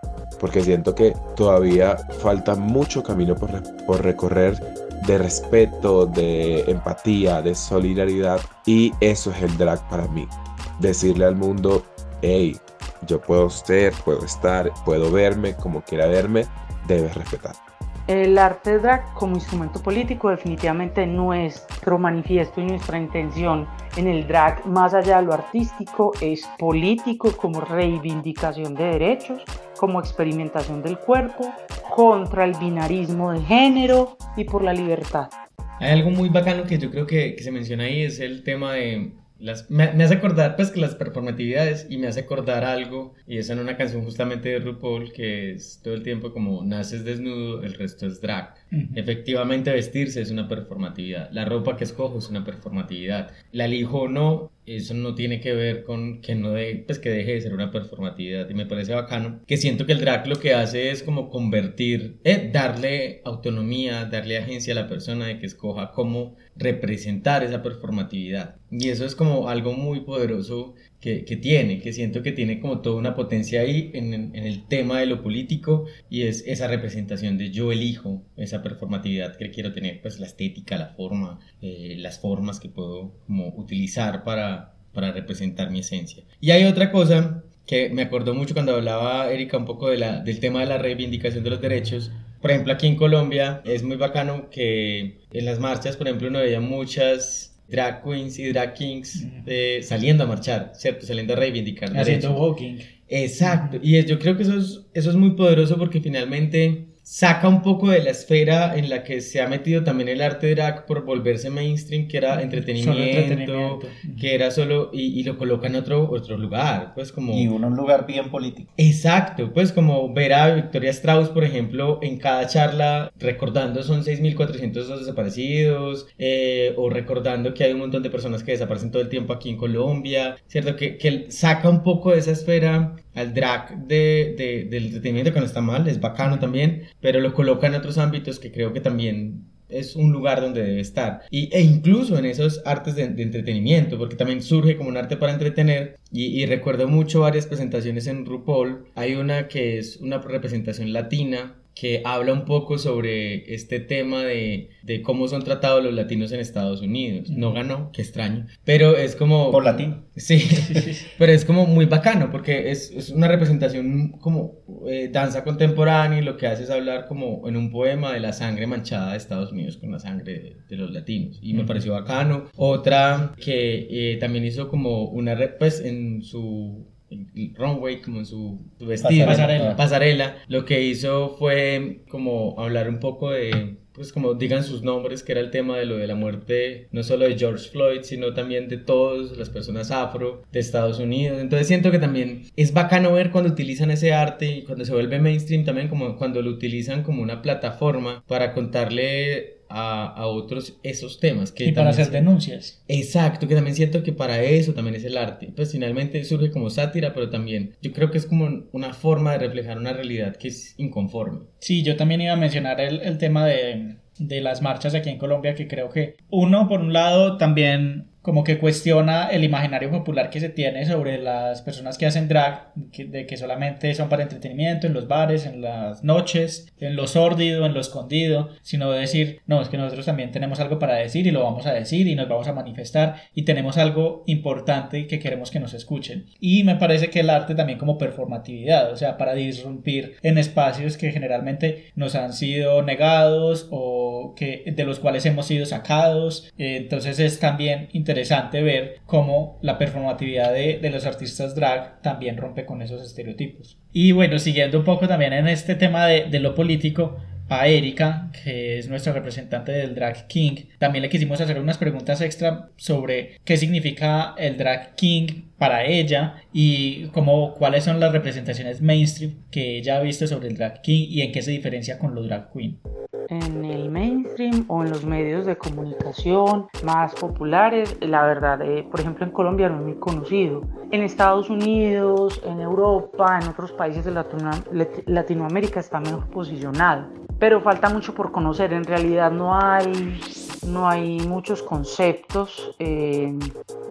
Speaker 10: porque siento que todavía falta mucho camino por, por recorrer de respeto, de empatía, de solidaridad. Y eso es el drag para mí. Decirle al mundo, hey, yo puedo ser, puedo estar, puedo verme como quiera verme, debes respetar.
Speaker 11: El arte drag como instrumento político definitivamente nuestro manifiesto y nuestra intención en el drag, más allá de lo artístico, es político como reivindicación de derechos, como experimentación del cuerpo, contra el binarismo de género y por la libertad.
Speaker 3: Hay algo muy bacano que yo creo que, que se menciona ahí, es el tema de las, me, me hace acordar pues que las performatividades y me hace acordar algo y es en una canción justamente de RuPaul que es todo el tiempo como naces desnudo, el resto es drag.
Speaker 2: Ujú.
Speaker 3: Efectivamente vestirse es una performatividad, la ropa que escojo es una performatividad, la elijo o no, eso no tiene que ver con que no de, pues que deje de ser una performatividad. Y me parece bacano que siento que el drag lo que hace es como convertir, eh, darle autonomía, darle agencia a la persona de que escoja cómo representar esa performatividad. Y eso es como algo muy poderoso que, que tiene, que siento que tiene como toda una potencia ahí en, en- el tema de lo político y es esa representación de yo elijo esa performatividad que quiero tener, pues la estética, la forma, eh, las formas que puedo como utilizar para, para representar mi esencia. Y hay otra cosa que me acordó mucho cuando hablaba Erika un poco de la, del tema de la reivindicación de los derechos. Por ejemplo, aquí en Colombia es muy bacano que en las marchas, por ejemplo, uno veía muchas drag queens y drag kings eh, saliendo a marchar, ¿cierto? Saliendo a reivindicar
Speaker 2: Haciendo
Speaker 3: derechos.
Speaker 2: walking.
Speaker 3: Exacto, y es- yo creo que eso es, eso es muy poderoso porque finalmente saca un poco de la esfera en la que se ha metido también el arte drag por volverse mainstream, que era entretenimiento,
Speaker 2: entretenimiento.
Speaker 3: que era solo, y, y lo coloca en otro, otro lugar, pues como...
Speaker 4: Y uno un lugar bien político.
Speaker 3: Exacto, pues como ver a Victoria Strauss, por ejemplo, en cada charla recordando son 6.400 desaparecidos, eh, o recordando que hay un montón de personas que desaparecen todo el tiempo aquí en Colombia, ¿cierto? Que, que saca un poco de esa esfera al drag de, de- del entretenimiento, que no está mal, es bacano también, pero lo coloca en otros ámbitos que creo que también es un lugar donde debe estar. Y, e incluso en esos artes de, entretenimiento, porque también surge como un arte para entretener. Y recuerdo mucho varias presentaciones en RuPaul. Hay una que es una representación latina que habla un poco sobre este tema de, de cómo son tratados los latinos en Estados Unidos. No ganó, qué extraño, pero es como...
Speaker 4: Por latino.
Speaker 3: Sí, pero es como muy bacano porque es, es una representación como eh, danza contemporánea y lo que hace es hablar como en un poema de la sangre manchada de Estados Unidos con la sangre de, de los latinos y me pareció bacano. Otra que eh, también hizo como una, pues en su runway, como en su, su vestido,
Speaker 2: Pasarela.
Speaker 3: pasarela, lo que hizo fue como hablar un poco de pues como digan sus nombres, que era el tema de lo de la muerte, no solo de George Floyd, sino también de todas las personas afro de Estados Unidos. Entonces siento que también es bacano ver cuando utilizan ese arte y cuando se vuelve mainstream también, como cuando lo utilizan como una plataforma para contarle a, a otros esos temas. Que
Speaker 2: Y para hacer denuncias.
Speaker 3: Exacto, que también siento que para eso también es el arte. Pues finalmente surge como sátira, pero también yo creo que es como una forma de reflejar una realidad que es inconforme.
Speaker 2: Sí, yo también iba a mencionar el, el tema de, de las marchas aquí en Colombia, que creo que uno, por un lado, también como que cuestiona el imaginario popular que se tiene sobre las personas que hacen drag, que- de que solamente son para entretenimiento en los bares, en las noches, en lo sórdido, en lo escondido, sino de decir, no, es que nosotros también tenemos algo para decir y lo vamos a decir y nos vamos a manifestar y tenemos algo importante que queremos que nos escuchen. Y me parece que el arte también como performatividad, o sea, para disrumpir en espacios que generalmente nos han sido negados o que de los cuales hemos sido sacados. Entonces es también interesante ver cómo la performatividad de, de los artistas drag también rompe con esos estereotipos. Y bueno, siguiendo un poco también en este tema de, de lo político, a Erika, que es nuestra representante del Drag King, también le quisimos hacer unas preguntas extra sobre qué significa el Drag King para ella y cómo, cuáles son las representaciones mainstream que ella ha visto sobre el Drag King y en qué se diferencia con los Drag Queen.
Speaker 11: En el mainstream o en los medios de comunicación más populares, la verdad, eh, por ejemplo en Colombia no es muy conocido. En Estados Unidos, en Europa, en otros países de Latino- Lat- Latinoamérica está mejor posicionado, pero falta mucho por conocer. En realidad no hay, no hay muchos conceptos, eh,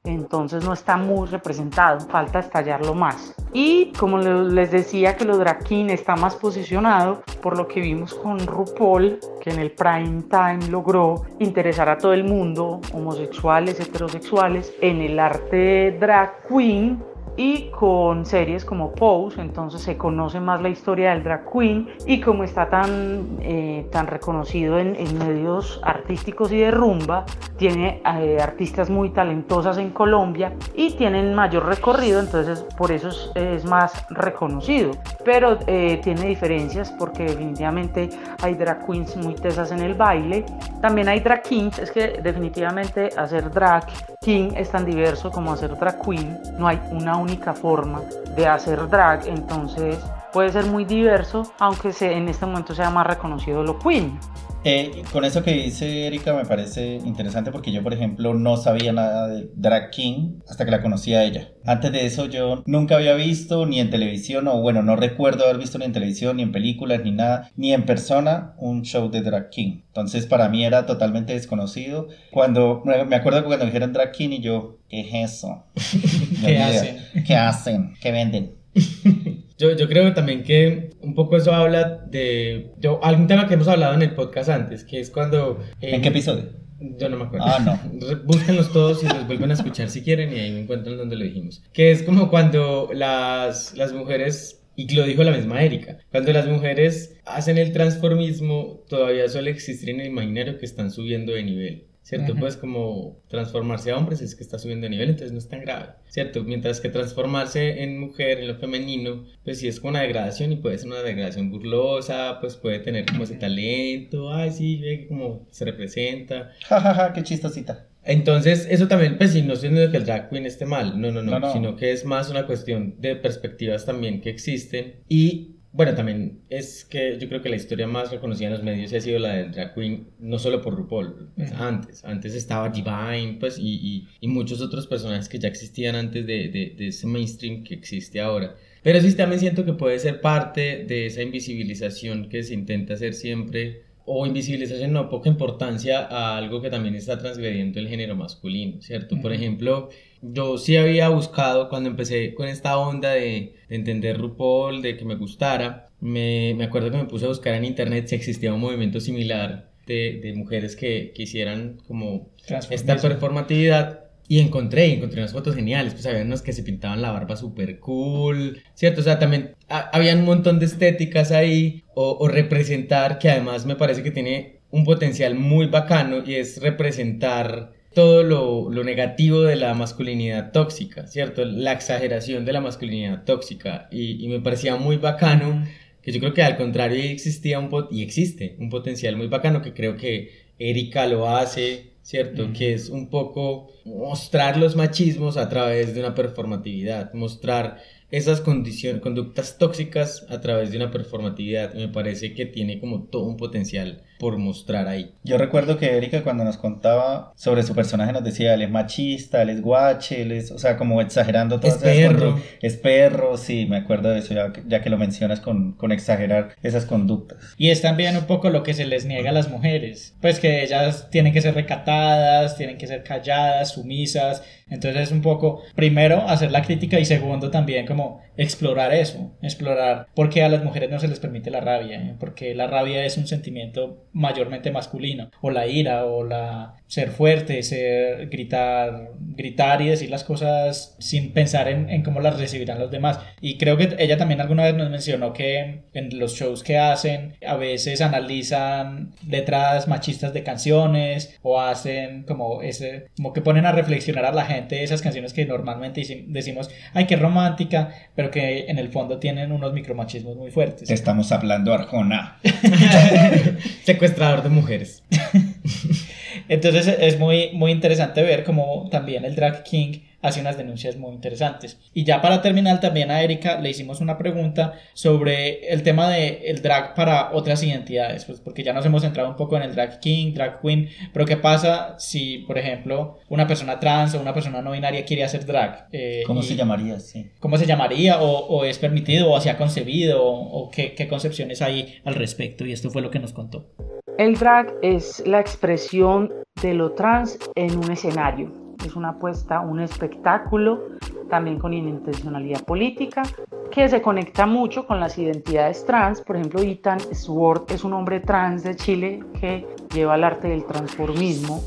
Speaker 11: entonces no está muy representado, falta estallarlo más. Y como le- les decía que lo drag está más posicionado, por lo que vimos con RuPaul, que en el prime time logró interesar a todo el mundo, homosexuales, heterosexuales, en el arte drag queen y con series como Pose, entonces se conoce más la historia del drag queen y como está tan, eh, tan reconocido en, en, medios artísticos y de rumba, tiene eh, artistas muy talentosas en Colombia y tienen mayor recorrido, entonces por eso es, es más reconocido, pero eh, tiene diferencias porque definitivamente hay drag queens muy tesas en el baile, también hay drag kings, es que definitivamente hacer drag king es tan diverso como hacer drag queen, no hay una única forma de hacer drag, entonces puede ser muy diverso, aunque en este momento sea más reconocido lo queen.
Speaker 4: Eh, con eso que dice Erika me parece interesante porque yo, por ejemplo, no sabía nada de Drag King hasta que la conocí a ella. Antes de eso yo nunca había visto ni en televisión, o bueno, no recuerdo haber visto ni en televisión, ni en películas, ni nada, ni en persona un show de Drag King. Entonces para mí era totalmente desconocido. Cuando me acuerdo que cuando dijeron Drag King y yo, ¿qué es eso?
Speaker 2: ¿Qué hacen?
Speaker 4: ¿Qué hacen? ¿Qué venden?
Speaker 3: Yo, yo creo también que un poco eso habla de yo, algún tema que hemos hablado en el podcast antes, que es cuando...
Speaker 4: eh, ¿En qué episodio?
Speaker 3: Yo no me acuerdo.
Speaker 4: Ah, no.
Speaker 3: Búsquenlos todos y los vuelven a escuchar si quieren y ahí me encuentran donde lo dijimos. Que es como cuando las, las mujeres y lo dijo la misma Erika. Cuando las mujeres hacen el transformismo, todavía suele existir en el imaginario que están subiendo de nivel. ¿Cierto? Pues como transformarse a hombres es que está subiendo de nivel, entonces no es tan grave. ¿Cierto? Mientras que transformarse en mujer, en lo femenino, pues sí es como una degradación y puede ser una degradación burlosa, pues puede tener como ese talento, ay sí, ve como se representa.
Speaker 4: Jajaja, ja, ja, qué chistosita.
Speaker 3: Entonces, eso también, pues sí, no estoy diciendo que el drag queen esté mal, no, no, no,
Speaker 4: No, no.
Speaker 3: sino que es más una cuestión de perspectivas también que existen. Y bueno, también es que yo creo que la historia más reconocida en los medios ha sido la del drag queen, no solo por RuPaul, pues, antes, antes estaba Divine, pues, y, y, y muchos otros personajes que ya existían antes de, de, de ese mainstream que existe ahora. Pero sí también siento que puede ser parte de esa invisibilización que se intenta hacer siempre o invisibilización, no, poca importancia a algo que también está transgrediendo el género masculino, ¿cierto? Por ejemplo, yo sí había buscado cuando empecé con esta onda de, de entender RuPaul, de que me gustara, me, me acuerdo que me puse a buscar en internet si existía un movimiento similar de, de mujeres que, que hicieran como esta performatividad y encontré, encontré unas fotos geniales, pues había unas que se pintaban la barba súper cool, ¿cierto? O sea, también ha- había un montón de estéticas ahí, o, representar, que además me parece que tiene un potencial muy bacano, y es representar todo lo, lo negativo de la masculinidad tóxica, ¿cierto? La exageración de la masculinidad tóxica, y, y me parecía muy bacano, que yo creo que al contrario existía un pot- y existe un potencial muy bacano que creo que Erika lo hace, ¿cierto? Que es un poco mostrar los machismos a través de una performatividad, mostrar esas condiciones, conductas tóxicas a través de una performatividad. Me parece que tiene como todo un potencial por mostrar ahí.
Speaker 4: Yo recuerdo que Erika cuando nos contaba sobre su personaje nos decía, él es machista, él es guache, él es, o sea, como exagerando todas
Speaker 3: Es perro.
Speaker 4: Es perro, sí, me acuerdo de eso, ya, que- ya que lo mencionas con, con exagerar esas conductas.
Speaker 2: Y es también un poco lo que se les niega a las mujeres. Pues que ellas tienen que ser recatadas, tienen que ser calladas, sumisas. Entonces es un poco, primero, hacer la crítica y segundo, también como explorar eso. Explorar por qué a las mujeres no se les permite la rabia. ¿eh? Porque la rabia es un sentimiento mayormente masculino. O la ira, o la ser fuerte, ser gritar, gritar y decir las cosas sin pensar en, en cómo las recibirán los demás. Y creo que ella también alguna vez nos mencionó que en los shows que hacen a veces analizan letras machistas de canciones o hacen como ese, como que ponen a reflexionar a la gente esas canciones que normalmente decimos, ay, qué romántica, pero que en el fondo tienen unos micromachismos muy fuertes.
Speaker 4: Te estamos hablando, Arjona.
Speaker 3: Secuestrador de mujeres.
Speaker 2: Entonces es muy, muy interesante ver cómo también el Drag King hace unas denuncias muy interesantes. Y ya para terminar, también a Erika le hicimos una pregunta sobre el tema del el drag para otras identidades, pues porque ya nos hemos centrado un poco en el Drag King, Drag Queen, pero ¿qué pasa si, por ejemplo, una persona trans o una persona no binaria quiere hacer drag? Eh,
Speaker 4: ¿Cómo
Speaker 2: y-
Speaker 4: se llamaría? Sí.
Speaker 2: ¿Cómo se llamaría? ¿O, o es permitido? ¿O se ha concebido? ¿O, o qué, qué concepciones hay al respecto? Y esto fue lo que nos contó.
Speaker 11: El drag es la expresión de lo trans en un escenario. Es una apuesta, un espectáculo, también con intencionalidad política, que se conecta mucho con las identidades trans. Por ejemplo, Ethan Sword es un hombre trans de Chile que lleva el arte del transformismo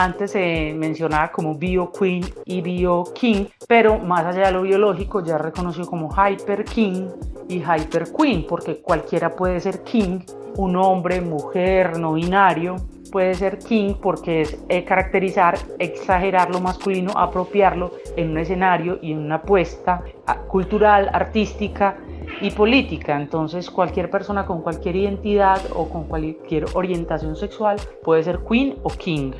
Speaker 11: Antes se mencionaba como bio queen y bio king, pero más allá de lo biológico ya reconocido como hyper king y hyper queen, porque cualquiera puede ser king, un hombre, mujer, no binario, puede ser king porque es eh, caracterizar, exagerar lo masculino, apropiarlo en un escenario y en una apuesta ah, cultural, artística y política. Entonces cualquier persona con cualquier identidad o con cualquier orientación sexual puede ser queen o king.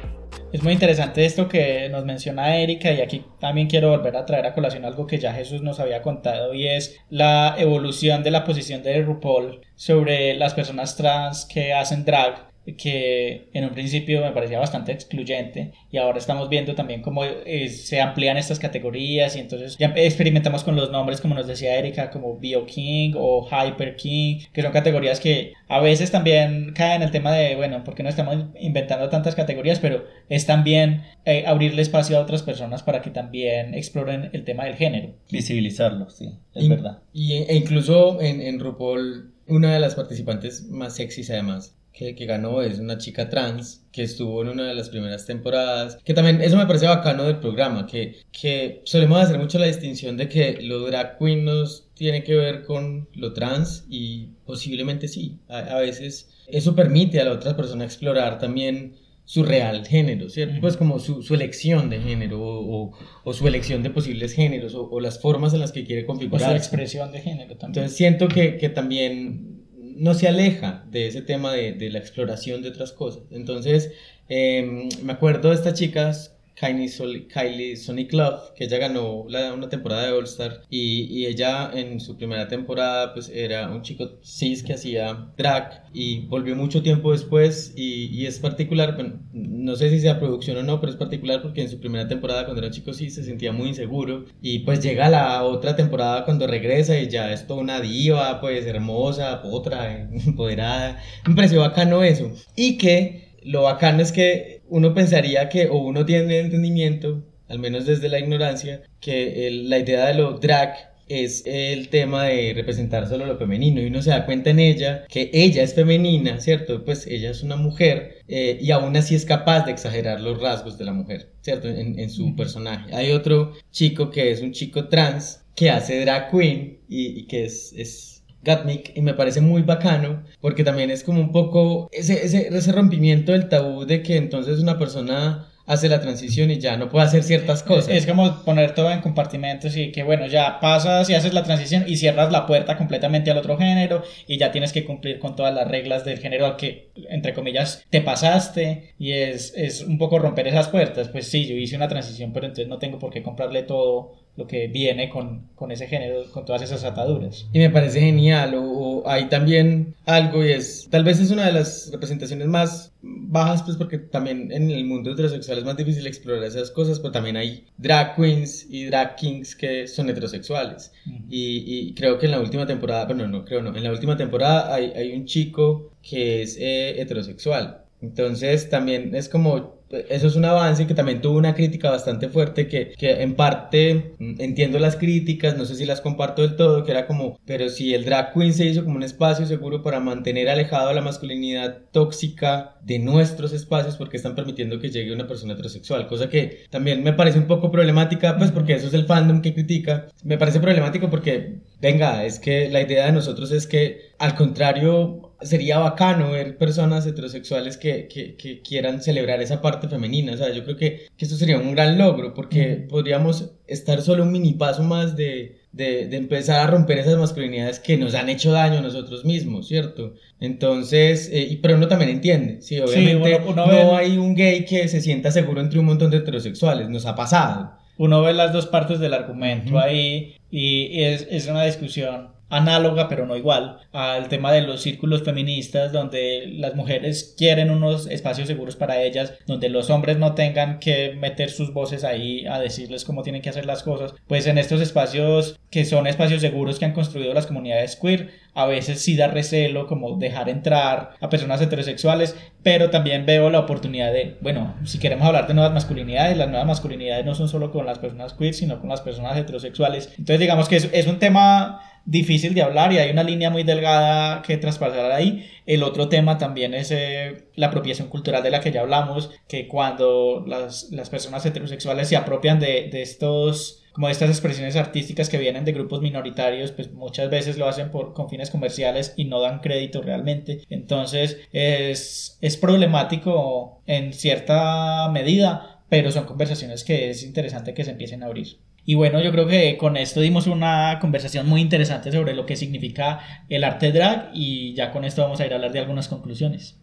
Speaker 2: Es muy interesante esto que nos menciona Erika y aquí también quiero volver a traer a colación algo que ya Jesús nos había contado y es la evolución de la posición de RuPaul sobre las personas trans que hacen drag que en un principio me parecía bastante excluyente y ahora estamos viendo también cómo eh, se amplían estas categorías y entonces ya experimentamos con los nombres como nos decía Erika como Bio King o Hyper King que son categorías que a veces también caen en el tema de bueno porque no estamos inventando tantas categorías pero es también eh, abrirle espacio a otras personas para que también exploren el tema del género.
Speaker 4: Visibilizarlo sí es
Speaker 3: Y-
Speaker 4: verdad.
Speaker 3: Y, e incluso en, en RuPaul, una de las participantes más sexys además que, que ganó es una chica trans que estuvo en una de las primeras temporadas, que también eso me parece bacano del programa, que, que solemos hacer mucho la distinción de que lo drag queen nos tiene que ver con lo trans y posiblemente sí, a, a veces eso permite a la otra persona explorar también su real género, ¿cierto? Pues como su, su elección de género o, o- o su elección de posibles géneros o, o las formas en las que quiere
Speaker 2: o su
Speaker 3: configurar.
Speaker 2: expresión de género también
Speaker 3: Entonces siento que, que también no se aleja de ese tema de, la exploración de otras cosas. Entonces em, me acuerdo de estas chicas, Kylie, Sol- Kylie Sonic Love, que ella ganó la- una temporada de All Star y, y ella en su primera temporada pues era un chico cis que hacía drag y volvió mucho tiempo después y, y es particular, bueno, no sé si sea producción o no, pero es particular porque en su primera temporada cuando era un chico cis se sentía muy inseguro y pues llega la otra temporada cuando regresa y ya es toda una diva, pues hermosa, potra, empoderada. Me pareció bacano eso. Y que lo bacano es que uno pensaría que, o uno tiene entendimiento, al menos desde la ignorancia, que el- la idea de lo drag es el tema de representar solo lo femenino y uno se da cuenta en ella que ella es femenina, ¿cierto? Pues ella es una mujer eh, y aún así es capaz de exagerar los rasgos de la mujer, ¿cierto? En, en su personaje. Hay otro chico que es un chico trans que hace drag queen y, y que es... es Gatmik y me parece muy bacano porque también es como un poco ese, ese, ese rompimiento del tabú de que entonces una persona hace la transición y ya no puede hacer ciertas cosas.
Speaker 2: Es como poner todo en compartimentos y que bueno, ya pasas y haces la transición y cierras la puerta completamente al otro género y ya tienes que cumplir con todas las reglas del género al que, entre comillas, te pasaste y es, es un poco romper esas puertas. Pues sí, yo hice una transición, pero entonces no tengo por qué comprarle todo lo que viene con, con ese género, con todas esas ataduras.
Speaker 3: Y me parece genial. O, o hay también algo y es, tal vez es una de las representaciones más bajas, pues porque también en el mundo heterosexual es más difícil explorar esas cosas, pero también hay drag queens y drag kings que son heterosexuales. Y, y creo que en la última temporada, bueno, no creo, no, en la última temporada hay, hay un chico que es eh, heterosexual. Entonces también es como, eso es un avance que también tuvo una crítica bastante fuerte que, que en parte entiendo las críticas, no sé si las comparto del todo, que era como, pero si el drag queen se hizo como un espacio seguro para mantener alejado a la masculinidad tóxica de nuestros espacios porque están permitiendo que llegue una persona heterosexual, cosa que también me parece un poco problemática, pues porque eso es el fandom que critica, me parece problemático porque, venga, es que la idea de nosotros es que al contrario sería bacano ver personas heterosexuales que, que, que, quieran celebrar esa parte femenina. O sea, yo creo que, que esto sería un gran logro porque mm. podríamos estar solo un mini paso más de, de, de, empezar a romper esas masculinidades que nos han hecho daño a nosotros mismos, ¿cierto? Entonces, eh, y, pero uno también entiende, sí, obviamente
Speaker 2: sí, uno, uno
Speaker 3: no
Speaker 2: ve...
Speaker 3: hay un gay que se sienta seguro entre un montón de heterosexuales, nos ha pasado.
Speaker 2: Uno ve las dos partes del argumento ahí y, y es, es una discusión análoga pero no igual al tema de los círculos feministas donde las mujeres quieren unos espacios seguros para ellas donde los hombres no tengan que meter sus voces ahí a decirles cómo tienen que hacer las cosas. Pues en estos espacios que son espacios seguros que han construido las comunidades queer a veces sí da recelo como dejar entrar a personas heterosexuales pero también veo la oportunidad de bueno si queremos hablar de nuevas masculinidades las nuevas masculinidades no son solo con las personas queer sino con las personas heterosexuales. Entonces digamos que es, es un tema difícil de hablar y hay una línea muy delgada que traspasar ahí. El otro tema también es eh, la apropiación cultural de la que ya hablamos, que cuando las, las personas heterosexuales se apropian de, de estos como estas expresiones artísticas que vienen de grupos minoritarios, pues muchas veces lo hacen por, con fines comerciales y no dan crédito realmente. Entonces es, es problemático en cierta medida, pero son conversaciones que es interesante que se empiecen a abrir. Y bueno, yo creo que con esto dimos una conversación muy interesante sobre lo que significa el arte drag y ya con esto vamos a ir a hablar de algunas conclusiones.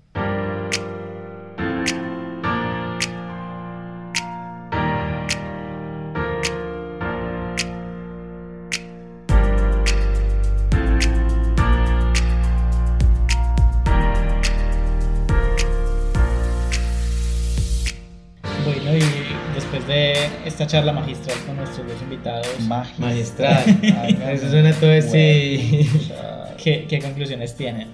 Speaker 2: Esta charla magistral con nuestros dos invitados.
Speaker 3: Magistral. Eso suena todo.
Speaker 2: ¿Qué, ¿Qué conclusiones tienen?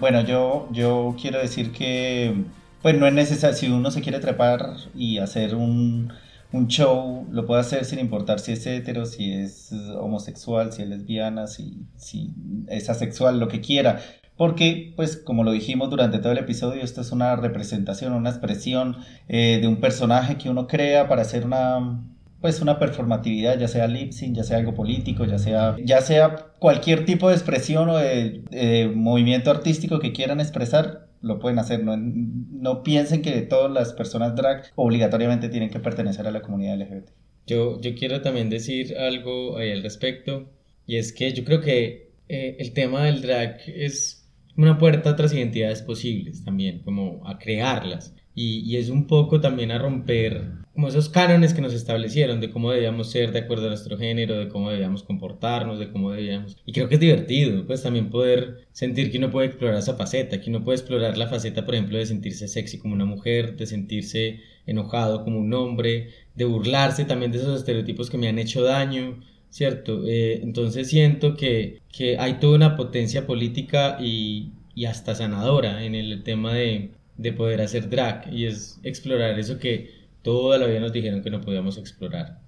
Speaker 4: Bueno, yo, yo quiero decir que pues no es necesario, si uno se quiere trepar y hacer un, un show, lo puede hacer sin importar si es hetero, si es homosexual, si es lesbiana, si, si es asexual, lo que quiera. Porque, pues, como lo dijimos durante todo el episodio, esto es una representación, una expresión eh, de un personaje que uno crea para hacer una, pues, una performatividad, ya sea lip sync, ya sea algo político, ya sea, ya sea cualquier tipo de expresión o de, de movimiento artístico que quieran expresar, lo pueden hacer. No, no piensen que todas las personas drag obligatoriamente tienen que pertenecer a la comunidad LGBT.
Speaker 3: Yo, yo quiero también decir algo ahí al respecto, y es que yo creo que eh, el tema del drag es una puerta a otras identidades posibles también, como a crearlas. Y, y, es un poco también a romper como esos cánones que nos establecieron de cómo debíamos ser de acuerdo a nuestro género, de cómo debíamos comportarnos, de cómo debíamos... Y creo que es divertido, pues también poder sentir que uno puede explorar esa faceta, que uno puede explorar la faceta, por ejemplo, de sentirse sexy como una mujer, de sentirse enojado como un hombre, de burlarse también de esos estereotipos que me han hecho daño, ¿cierto? Eh, entonces siento que, que hay toda una potencia política y, y hasta sanadora en el tema de, de poder hacer drag y es explorar eso que toda la vida nos dijeron que no podíamos explorar.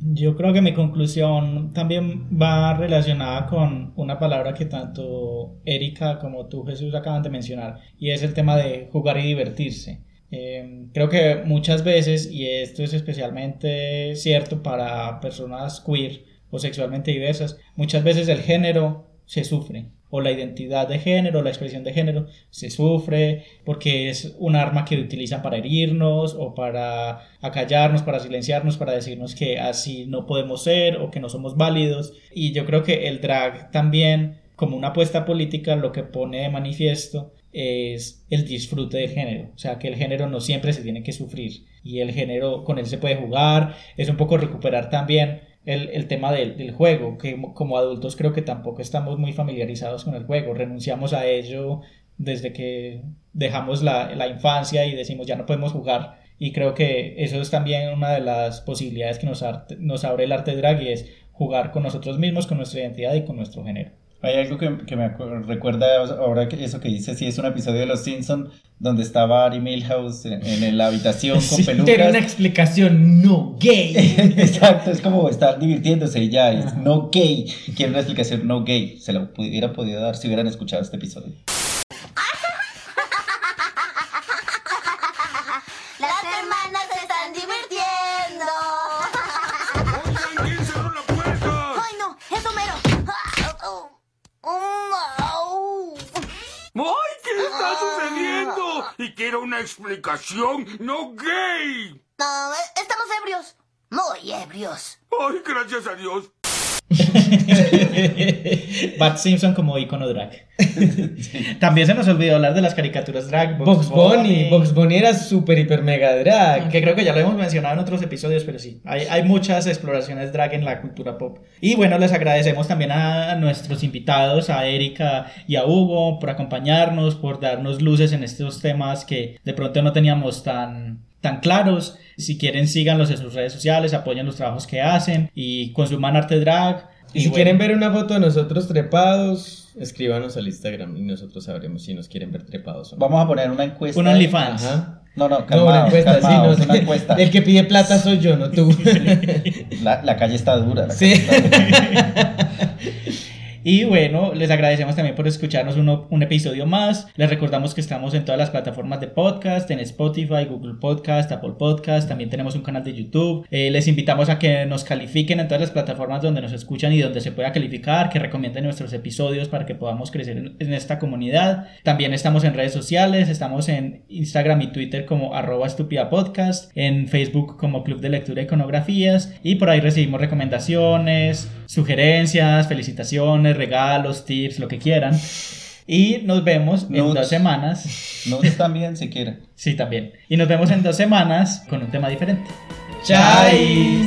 Speaker 2: Yo creo que mi conclusión también va relacionada con una palabra que tanto Erika como tú Jesús acaban de mencionar y es el tema de jugar y divertirse. Eh, creo que muchas veces, y esto es especialmente cierto para personas queer o sexualmente diversas, muchas veces el género se sufre o la identidad de género, la expresión de género, se sufre porque es un arma que utilizan para herirnos o para acallarnos, para silenciarnos, para decirnos que así no podemos ser o que no somos válidos. Y yo creo que el drag también, como una apuesta política, lo que pone de manifiesto es el disfrute del género, o sea que el género no siempre se tiene que sufrir y el género con él se puede jugar, es un poco recuperar también el, el tema del, del, juego, que como adultos creo que tampoco estamos muy familiarizados con el juego, renunciamos a ello desde que dejamos la, la infancia y decimos ya no podemos jugar y creo que eso es también una de las posibilidades que nos, arte, nos abre el arte drag y es jugar con nosotros mismos, con nuestra identidad y con nuestro género.
Speaker 4: Hay algo que, que me recuerda ahora que eso que dice, sí, es un episodio de Los Simpson donde estaba Ari Milhouse en, en la habitación con
Speaker 3: sí,
Speaker 4: pelucas.
Speaker 3: Era una explicación no gay.
Speaker 4: Exacto, es como estar divirtiéndose y ya, es no gay. Quiere una explicación no gay. Se la hubiera podido dar si hubieran escuchado este episodio.
Speaker 5: Y quiero una explicación no gay.
Speaker 12: No, estamos ebrios. Muy ebrios.
Speaker 5: ¡Ay, gracias a Dios!
Speaker 2: Bart Simpson como icono drag. También se nos olvidó hablar de las caricaturas drag.
Speaker 3: Box Bunny. Box Bunny era super, hiper, mega drag.
Speaker 2: Que creo que ya lo hemos mencionado en otros episodios, pero sí. Hay, hay muchas exploraciones drag en la cultura pop. Y bueno, les agradecemos también a nuestros invitados, a Erika y a Hugo, por acompañarnos, por darnos luces en estos temas que de pronto no teníamos tan tan claros. Si quieren, síganlos en sus redes sociales, apoyen los trabajos que hacen y consuman arte drag.
Speaker 3: Y, y si bueno. quieren ver una foto de nosotros trepados, escríbanos al Instagram y nosotros sabremos si nos quieren ver trepados o no.
Speaker 4: Vamos a poner una encuesta.
Speaker 2: Un OnlyFans.
Speaker 4: No, no, calmado,
Speaker 3: no, una encuesta,
Speaker 4: calmado,
Speaker 3: sí, no,
Speaker 4: una encuesta.
Speaker 3: El que pide plata soy yo, no tú.
Speaker 4: La, la calle está dura. La
Speaker 3: sí.
Speaker 4: Está dura.
Speaker 2: Y bueno, les agradecemos también por escucharnos uno- un episodio más. Les recordamos que estamos en todas las plataformas de podcast, en Spotify, Google Podcast, Apple Podcast. También tenemos un canal de YouTube. Eh, les invitamos a que nos califiquen en todas las plataformas donde nos escuchan y donde se pueda calificar, que recomienden nuestros episodios para que podamos crecer en, esta comunidad. También estamos en redes sociales, estamos en Instagram y Twitter como arroba estúpida podcast, en Facebook como Club de Lectura e Iconografías y por ahí recibimos recomendaciones, sugerencias, felicitaciones, regalos, tips, lo que quieran. Y nos vemos en dos semanas.
Speaker 4: Nudes también, si quieren.
Speaker 2: Sí, también. Y nos vemos en dos semanas con un tema diferente.
Speaker 4: Chais.